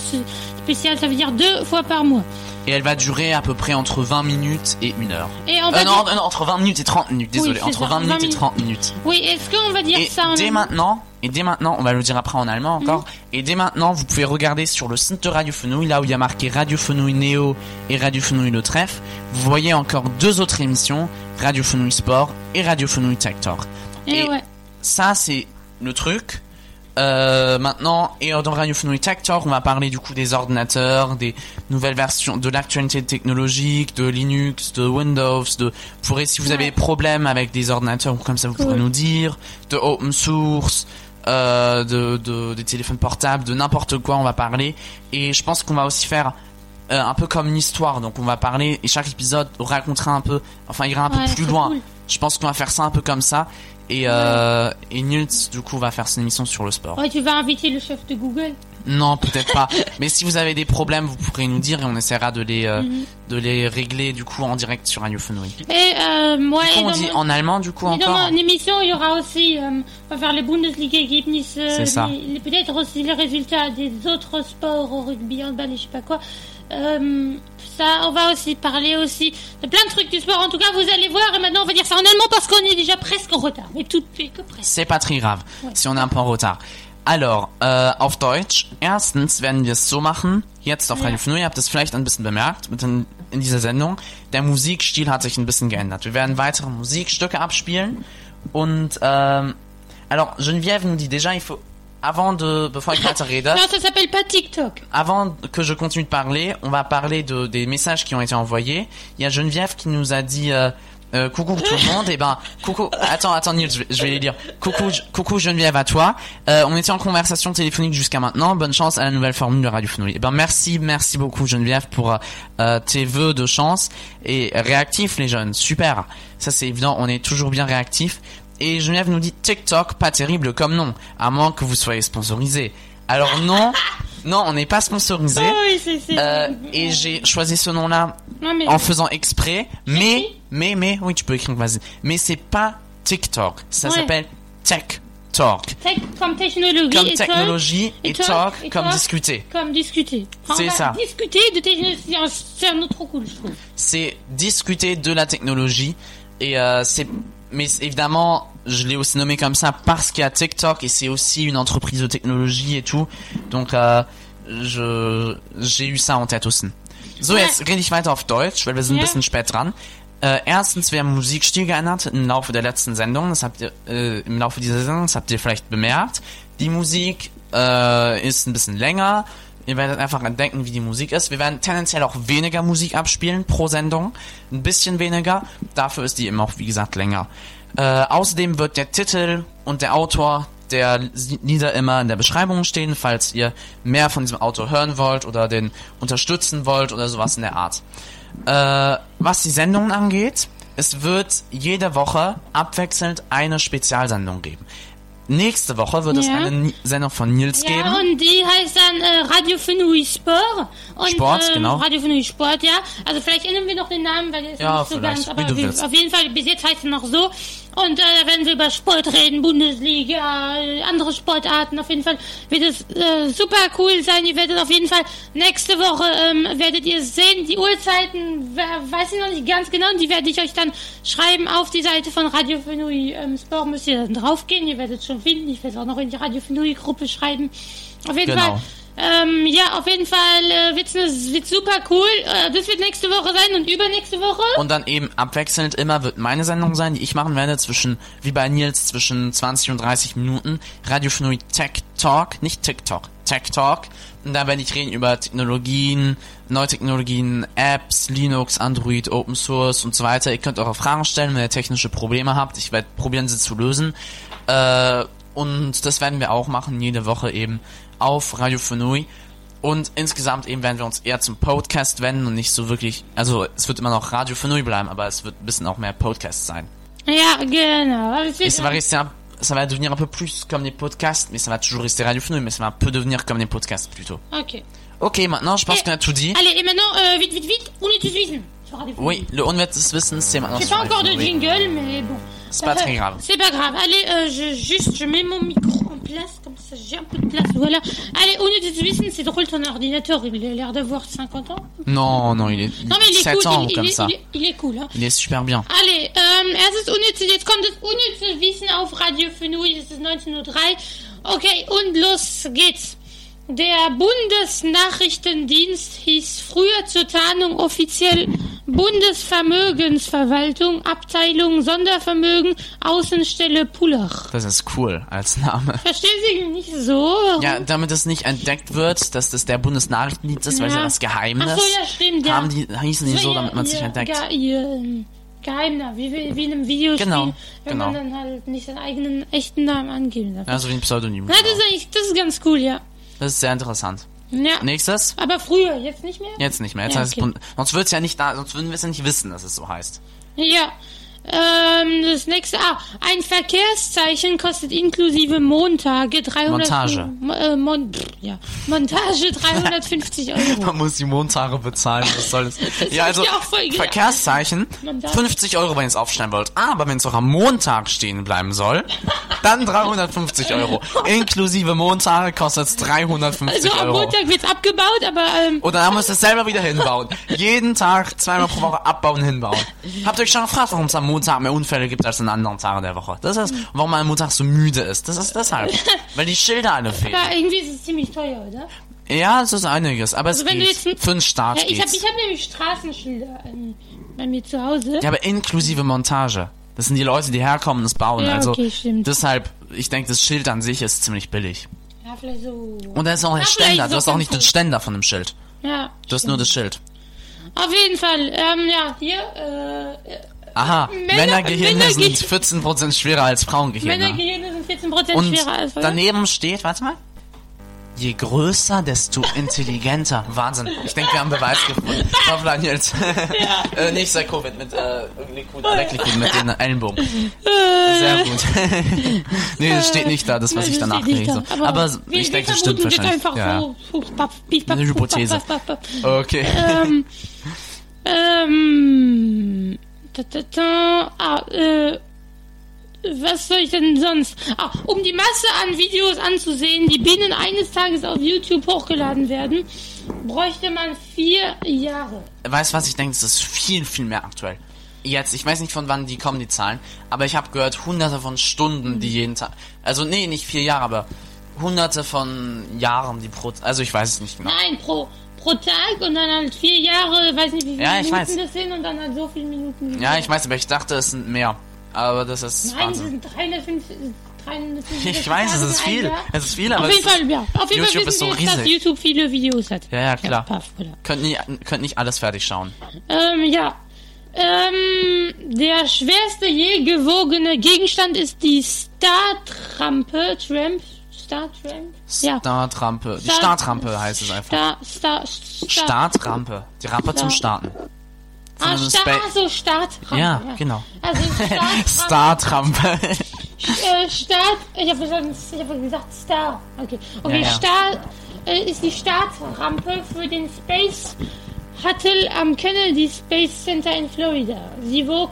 spéciale. Ça veut dire deux fois par mois. Et elle va durer à peu près entre 20 minutes et 1 heure. Et on va Euh, non, dire- non, entre 20 minutes et 30 minutes, désolé. c'est entre ça, 20 minutes 20 et minutes. 30 minutes. Oui, est-ce qu'on va dire Et ça en dès maintenant, et dès maintenant, on va le dire après en allemand encore, et dès maintenant, vous pouvez regarder sur le site de Radio Fenouille, là où il y a marqué Radio Fenouille Néo et Radio Fenouille Le Trèfle, vous voyez encore deux autres émissions, Radio Fenouille Sport et Radio Fenouille Talk. Et, et- ouais. Ça, c'est le truc. Euh, maintenant, et dans Radio Fenouille Tech Talk, on va parler du coup des ordinateurs, des nouvelles versions, de l'actualité technologique, de Linux, de Windows, de, pourrez, si vous avez des problèmes avec des ordinateurs ou comme ça, vous pourrez nous dire, de open source, euh, de, de, des téléphones portables, de n'importe quoi, on va parler. Et je pense qu'on va aussi faire euh, un peu comme une histoire, donc on va parler, et chaque épisode racontera un peu, enfin, ira un Ouais, peu plus loin. cool. Je pense qu'on va faire ça un peu comme ça. Et, euh, et Nils, du coup, va faire son émission sur le sport. Ouais, tu vas inviter le chef de Google. Non, peut-être pas. Mais si vous avez des problèmes, vous pourrez nous dire et on essaiera de les, euh, Mhm. de les régler, du coup, en direct sur Radio Fenouille. Et euh, moi, Du coup, et on dans dit mon- en allemand, du coup, et dans encore mon émission, il y aura aussi, euh, on va faire les euh, C'est ça. les- les- peut-être aussi les résultats des autres sports, au rugby, handball et je sais pas quoi. Ça, on va aussi parler aussi de plein de trucs du sport. En tout cas, vous allez voir. Et maintenant, on va dire ça en allemand parce qu'on est déjà presque en retard. Mais tout que presque. C'est pas très grave, Ouais. si on est un peu en retard. Alors, äh, auf Deutsch. Erstens werden wir es so machen. Jetzt auf Ja. Radio Fenouille, ihr habt es vielleicht ein bisschen bemerkt mit den, in dieser Sendung. Der Musikstil hat sich ein bisschen geändert. Wir werden weitere Musikstücke abspielen. Und, ähm, alors, Geneviève nous dit déjà, il faut, avant de, bevor ich weiter rede, Non, ça s'appelle pas TikTok. avant que je continue de parler, on va parler de, des messages qui ont été envoyés. Il y a Geneviève qui nous a dit euh, euh, coucou tout le monde. Et ben coucou. Attends, attends Nils, je vais, je vais les lire. Coucou, coucou Geneviève à toi. Euh, on était en conversation téléphonique jusqu'à maintenant. Bonne chance à la nouvelle formule de Radio Fenouille. Et ben merci, merci beaucoup Geneviève pour euh, euh, tes vœux de chance et réactifs les jeunes. Super. Ça c'est évident. On est toujours bien réactifs. Et Geneviève nous dit TikTok, pas terrible comme nom, à moins que vous soyez sponsorisé. Alors non, non, on n'est pas sponsorisé. Oh oui, Euh, et j'ai choisi ce nom-là mais. en faisant exprès, mais, mais, mais, oui, tu peux écrire, vas-y. Mais c'est pas TikTok, ça Ouais. s'appelle Tech Talk. Tech comme technologie. Comme et talk technologie et, et talk, comme discuter. Comme discuter. Enfin, C'est ça. Discuter de technologie. C'est un- C'est un autre trop cool, je trouve. C'est discuter de la technologie et euh, c'est, mais évidemment, je l'ai aussi nommé comme ça parce qu'il y a TikTok et c'est aussi une entreprise de technologie et tout. Donc, euh, je, j'ai eu ça en tête aussi. So, jetzt rede ich weiter auf Deutsch, weil wir sind ein bisschen spät dran. Äh, erstens, wir haben Musikstil geändert im Laufe der letzten Sendung. Das habt ihr, äh, im Laufe dieser Sendung, das habt ihr vielleicht bemerkt. Die Musik äh, ist ein bisschen länger. Ihr werdet einfach entdecken, wie die Musik ist. Wir werden tendenziell auch weniger Musik abspielen pro Sendung. Ein bisschen weniger. Dafür ist die immer auch, wie gesagt, länger. Äh, außerdem wird der Titel und der Autor der Lieder immer in der Beschreibung stehen, falls ihr mehr von diesem Autor hören wollt oder den unterstützen wollt oder sowas in der Art. Äh, was die Sendungen angeht, es wird jede Woche abwechselnd eine Spezialsendung geben. Nächste Woche wird es Ja. eine Ni- Sendung von Nils Ja, geben. und die heißt dann äh, Radio Fenui Sport. Und, Sport, ähm, genau. Radio Fenui Sport, ja. Also vielleicht ändern wir noch den Namen, weil der ist Ja, nicht so ganz. Aber auf jeden Fall, bis jetzt heißt es noch so. Und äh, werden wir über Sport reden, Bundesliga, äh, andere Sportarten. Auf jeden Fall wird es äh, super cool sein. Ihr werdet auf jeden Fall nächste Woche ähm, werdet ihr sehen. Die Uhrzeiten weiß ich noch nicht ganz genau. Die werde ich euch dann schreiben auf die Seite von Radio Fenui ähm, Sport. Müsst ihr dann draufgehen. Ihr werdet es schon finden. Ich werde es auch noch in die Radio Fenui Gruppe schreiben. Auf jeden Genau. Fall. Ähm, ja, auf jeden Fall äh, wird's, ne, wird super cool. Äh, das wird nächste Woche sein und übernächste Woche. Und dann eben abwechselnd immer wird meine Sendung sein, die ich machen werde, zwischen, wie bei Nils, zwischen 20 und 30 Minuten. Radio Fenui Tech Talk, nicht TikTok, Tech Talk. Und da werde ich reden über Technologien, neue Technologien, Apps, Linux, Android, Open Source und so weiter. Ihr könnt eure Fragen stellen, wenn ihr technische Probleme habt. Ich werde probieren, sie zu lösen. Äh, und das werden wir auch machen, jede Woche eben auf Radio Fenui. Und insgesamt eben werden wir uns eher zum Podcast wenden und nicht so wirklich, also es wird immer noch Radio Fenui bleiben, aber es wird ein bisschen auch mehr Podcast sein. Ja, genau. Aber es Et ça va rester un, ça va devenir un peu plus comme des podcasts, mais ça va toujours rester Radio Fenui, mais ça va un peu devenir comme des podcasts plutôt. Ok. Ok, maintenant je pense Et- qu'on a tout dit. Allez, et maintenant, euh, vite, vite, vite, on est Wissen. Radio Fenui. Oui, le Onvet des Wissens, c'est maintenant J'ai pas encore de jingle, mais bon. C'est pas très grave. C'est pas grave. Allez, euh, je, juste, je mets mon micro en place, comme ça j'ai un peu de place. Voilà. Allez, on est tous Wissen, c'est drôle ton ordinateur, il a l'air d'avoir 50 ans. Non, non, il est, Non, mais il est 7 cool, ans il, comme il est, ça. il, est, il est cool, hein. Il est super bien. Allez, ähm, unnütze, jetzt kommt das unnütze Wissen auf Radio Fenui, es ist 19.03 Uhr. Okay, und los geht's. Der Bundesnachrichtendienst hieß früher zur Tarnung offiziell Bundesvermögensverwaltung, Abteilung Sondervermögen, Außenstelle Pullach. Das ist cool als Name. Verstehen Sie nicht so? Warum? Ja, damit es nicht entdeckt wird, dass das der Bundesnachrichtendienst ist, weil es ja das Geheimnis. Ach so, ja, stimmt, ja. Haben die, hießen die Das so, damit man es nicht entdeckt. Ge ihr, ähm, Geheimner, wie, wie, in einem Videospiel, Genau, wenn man genau. dann halt nicht seinen eigenen echten Namen angeben darf. Ja, so wie ein Pseudonym. Das genau. ist eigentlich, das ist ganz cool, ja. Das ist sehr interessant. Ja. Nächstes? Aber früher, jetzt nicht mehr? Jetzt nicht mehr. Jetzt Ja, heißt okay. es sonst wird's ja nicht da, sonst würden wir es ja nicht wissen, dass es so heißt. Ja. Ähm, das nächste, ah, ein Verkehrszeichen kostet inklusive Montage 300... Montage. Mo- Äh, Mon ja, Montage 350 Euro. Man muss die Montage bezahlen, was soll das? Ja, also. Verkehrszeichen, Montage. 50 Euro, wenn ihr es aufstellen wollt. Aber wenn es auch am Montag stehen bleiben soll, dann 350 Euro. Inklusive Montage kostet es 350 Also am Euro. Montag wird's abgebaut, aber ähm, Und dann müsst ihr es selber wieder hinbauen. Jeden Tag, zweimal pro Woche abbauen, hinbauen. Habt ihr euch schon gefragt, warum es am Montag mehr Unfälle gibt als an anderen Tagen der Woche? Das ist, warum man am Montag so müde ist. Das ist deshalb. Weil die Schilder alle fehlen. aber irgendwie ist es ziemlich teuer, oder? Ja, es ist einiges, aber es Also wenn du geht. jetzt ein- Für den Start Ja, ich habe hab nämlich Straßenschilder ähm, bei mir zu Hause. Ja, aber inklusive Montage. Das sind die Leute, die herkommen und es bauen. Ja, also okay, stimmt. deshalb, ich denke, das Schild an sich ist ziemlich billig. Ja, vielleicht so. Und da ist auch der Ja, Ständer. Du so hast auch nicht den Ständer von dem Schild. Ja. Du hast nur das Schild. Auf jeden Fall, ähm, ja, hier, äh, Aha, Männer- Männergehirne Männerge- sind 14% schwerer als Frauengehirne. Männergehirne sind 14% Und schwerer als Frauen. daneben steht, warte mal. Je größer, desto intelligenter. Wahnsinn. Ich denke, wir haben Beweis gefunden. Hoffentlich jetzt. äh, nicht seit Covid mit äh, Liquid, Liquid mit den Ellenbogen. Sehr gut. nee, das steht nicht da, das, was Nein, ich danach nicht lese. da. Aber, wir, ich denke, das stimmt wahrscheinlich. einfach Ja. so, paff, pief, paff, Eine puff, Hypothese. Okay. Ähm, ähm, ah, äh, was soll ich denn sonst? Ah, um die Masse an Videos anzusehen, die binnen eines Tages auf YouTube hochgeladen werden, bräuchte man vier Jahre. Weißt du was, ich denke, das ist viel, viel mehr aktuell. Jetzt, ich weiß nicht von wann die kommen, die Zahlen, aber ich habe gehört, hunderte von Stunden, die jeden Tag, also nee, nicht vier Jahre, aber hunderte von Jahren, die pro, also ich weiß es nicht genau. Nein, pro, pro Tag und dann halt vier Jahre, weiß nicht wie viele Ja, ich Minuten weiß. das sind und dann halt so viele Minuten. Ja, ich weiß, aber ich dachte, es sind mehr. Aber das ist Nein, es Wahnsinn. sind 350. 350 Ich weiß, es ist viel. Jahr. Es ist viel, aber Auf es jeden Fall, ja. Auf jeden YouTube Fall ist so wissen wir jetzt, dass. YouTube viele Videos hat. Ja, ja, klar. oder? Könnt nicht, könnt nicht alles fertig schauen. Ähm, ja. Ähm, der schwerste je gewogene Gegenstand ist die Star-Trampe. Tramp? Star-Tramp? Ja. Startrampe. Die Start- Startrampe heißt es einfach. Star, Star, Star. Startrampe. Die Rampe zum Start. Starten. Ah, Star, Spa- ah, so Startrampe. Ja, genau. Also Startrampe. Startrampe. äh, Start, ich habe hab gesagt Star. Okay, okay Ja, ja. Star äh, ist die Startrampe für den Space Shuttle am Kennedy Space Center in Florida. Sie wog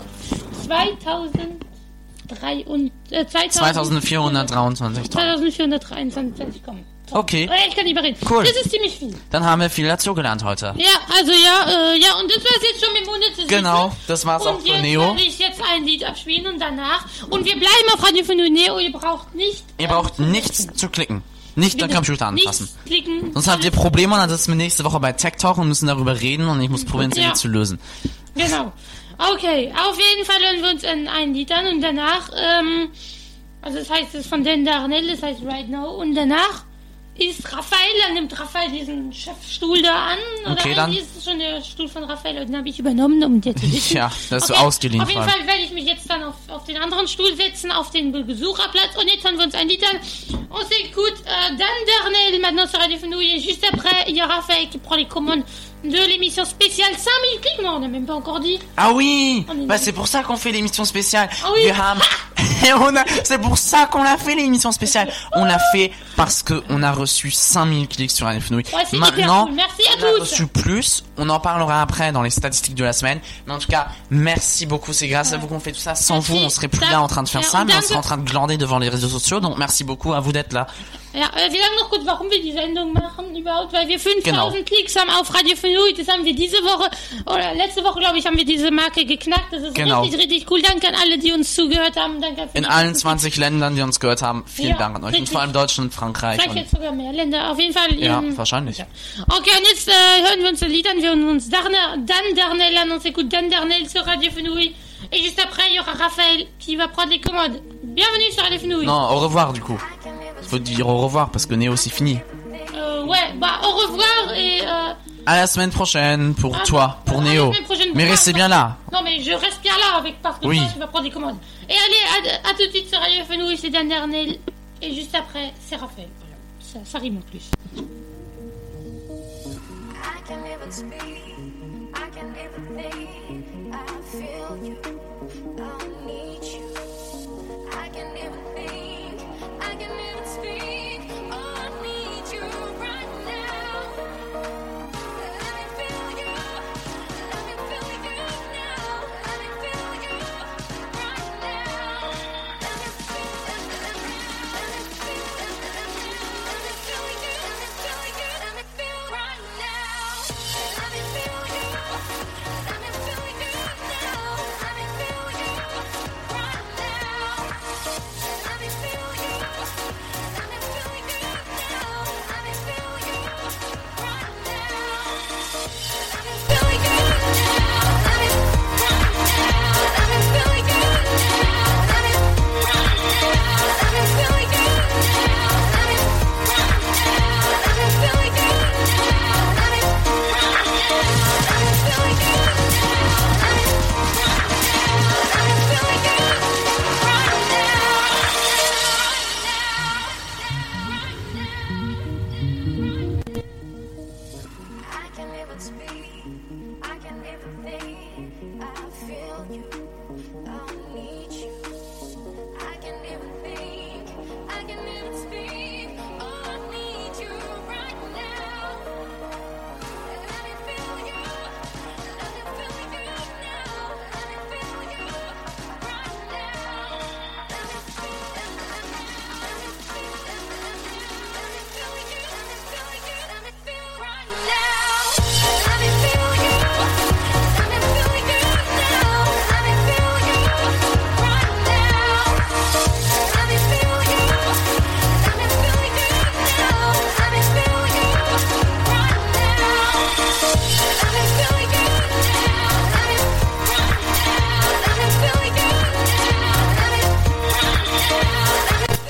2003 und, äh, 2000 2423 Tonnen. 2423 kommen. Okay. Äh, Ich kann nicht mehr reden. Cool. Das ist ziemlich viel. Dann haben wir viel dazu gelernt heute. Ja, also ja, äh, ja, und das war's jetzt schon mit Monate. Genau, das war's und auch für Neo. werde ich jetzt ein Lied abspielen und danach. Und wir bleiben auf Radio für Neo. Ihr braucht nicht. Ihr braucht nichts zu klicken. Nicht den Computer anfassen. Klicken. Sonst habt ihr Probleme und dann sitzen wir nächste Woche bei Tech Talk und müssen darüber reden und ich muss probieren, sie Ja. zu lösen. Genau. Okay, auf jeden Fall hören wir uns ein, ein Lied an und danach, ähm, also das heißt, es ist von Dan Darnell, das heißt Right Now und danach ist Raphael, dann nimmt Raphael diesen Chefstuhl da an. Oder Okay, dann. ist es schon der Stuhl von Raphael und den habe ich übernommen, um dir zu wissen. Ja, das ist so Okay, ausgeliehen Auf jeden. Fall werde ich mich jetzt dann auf, auf den anderen Stuhl setzen, auf den Besucherplatz. Und jetzt hören wir uns un Lied an. On s'écoute euh, Dan Darnell maintenant sur Radio Fenouille. Juste après, il y a Raphaël qui prend les commandes de l'émission spéciale 5000 clics. Non, on n'a même pas encore dit. Ah oui Bah c'est pour ça qu'on fait l'émission spéciale. Ah oui. Et on a... C'est pour ça qu'on l'a fait l'émission spéciale. On l'a fait parce que on a reçu 5000 clics sur Fenouille. Ouais, Maintenant, cool. Merci à on a tous. reçu plus. On en parlera après dans les statistiques de la semaine. Mais en tout cas, merci beaucoup. C'est grâce à vous qu'on fait tout ça. Sans Merci. vous, on serait plus Ça- là en train de faire ça, mais on serait en train de glander devant les réseaux sociaux. Donc merci beaucoup à vous d'être là. Ja, wir sagen noch kurz, warum wir die Sendung machen überhaupt, weil wir 5000 Genau. Klicks haben auf Radio Fenouille. Das haben wir diese Woche, oder letzte Woche, glaube ich, haben wir diese Marke geknackt. Das ist Genau. richtig, richtig cool. Danke an alle, die uns zugehört haben. Danke für In allen ganzen 20 Ländern, die uns gehört haben, vielen Ja, Dank an euch. Und richtig. vor allem Deutschland, Frankreich. Vielleicht Und, jetzt sogar mehr Länder. Auf jeden Fall. ja, ähm, wahrscheinlich. Ok, und jetzt äh, hören wir uns das Lied an. Wir hören uns Darna, Dan Darnell an. On s'écoute Dan Darnell sur Radio Fenouille. Et juste après, il y aura Raphaël qui va prendre les commandes. Bienvenue sur Radio Fenouille. Non, au revoir du coup. Faut dire au revoir parce que Néo c'est fini. Euh, ouais, bah au revoir et... Euh, À la semaine prochaine pour Ah, toi, pour Néo. Mais restez bien là. non mais je reste bien là avec parce que Oui. toi, tu vas prendre les commandes. Et allez, à, à tout de suite sur Radio Fenouille, c'est Dan Darnell. Et juste après, c'est Raphaël. Voilà. Ça, ça rime en plus. I can never speak, I can never think. I feel you, I need you.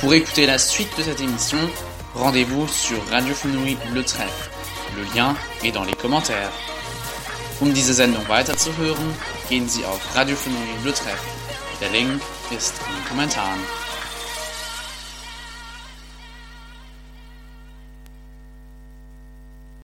Pour écouter la suite de cette émission, rendez-vous sur Radio Fenouille Le Trèfle. Le lien est dans les Commentaires. Um diese Sendung weiterzuhören, gehen Sie auf Radio Fenouille Lutrecht. Der Link ist in den Kommentaren.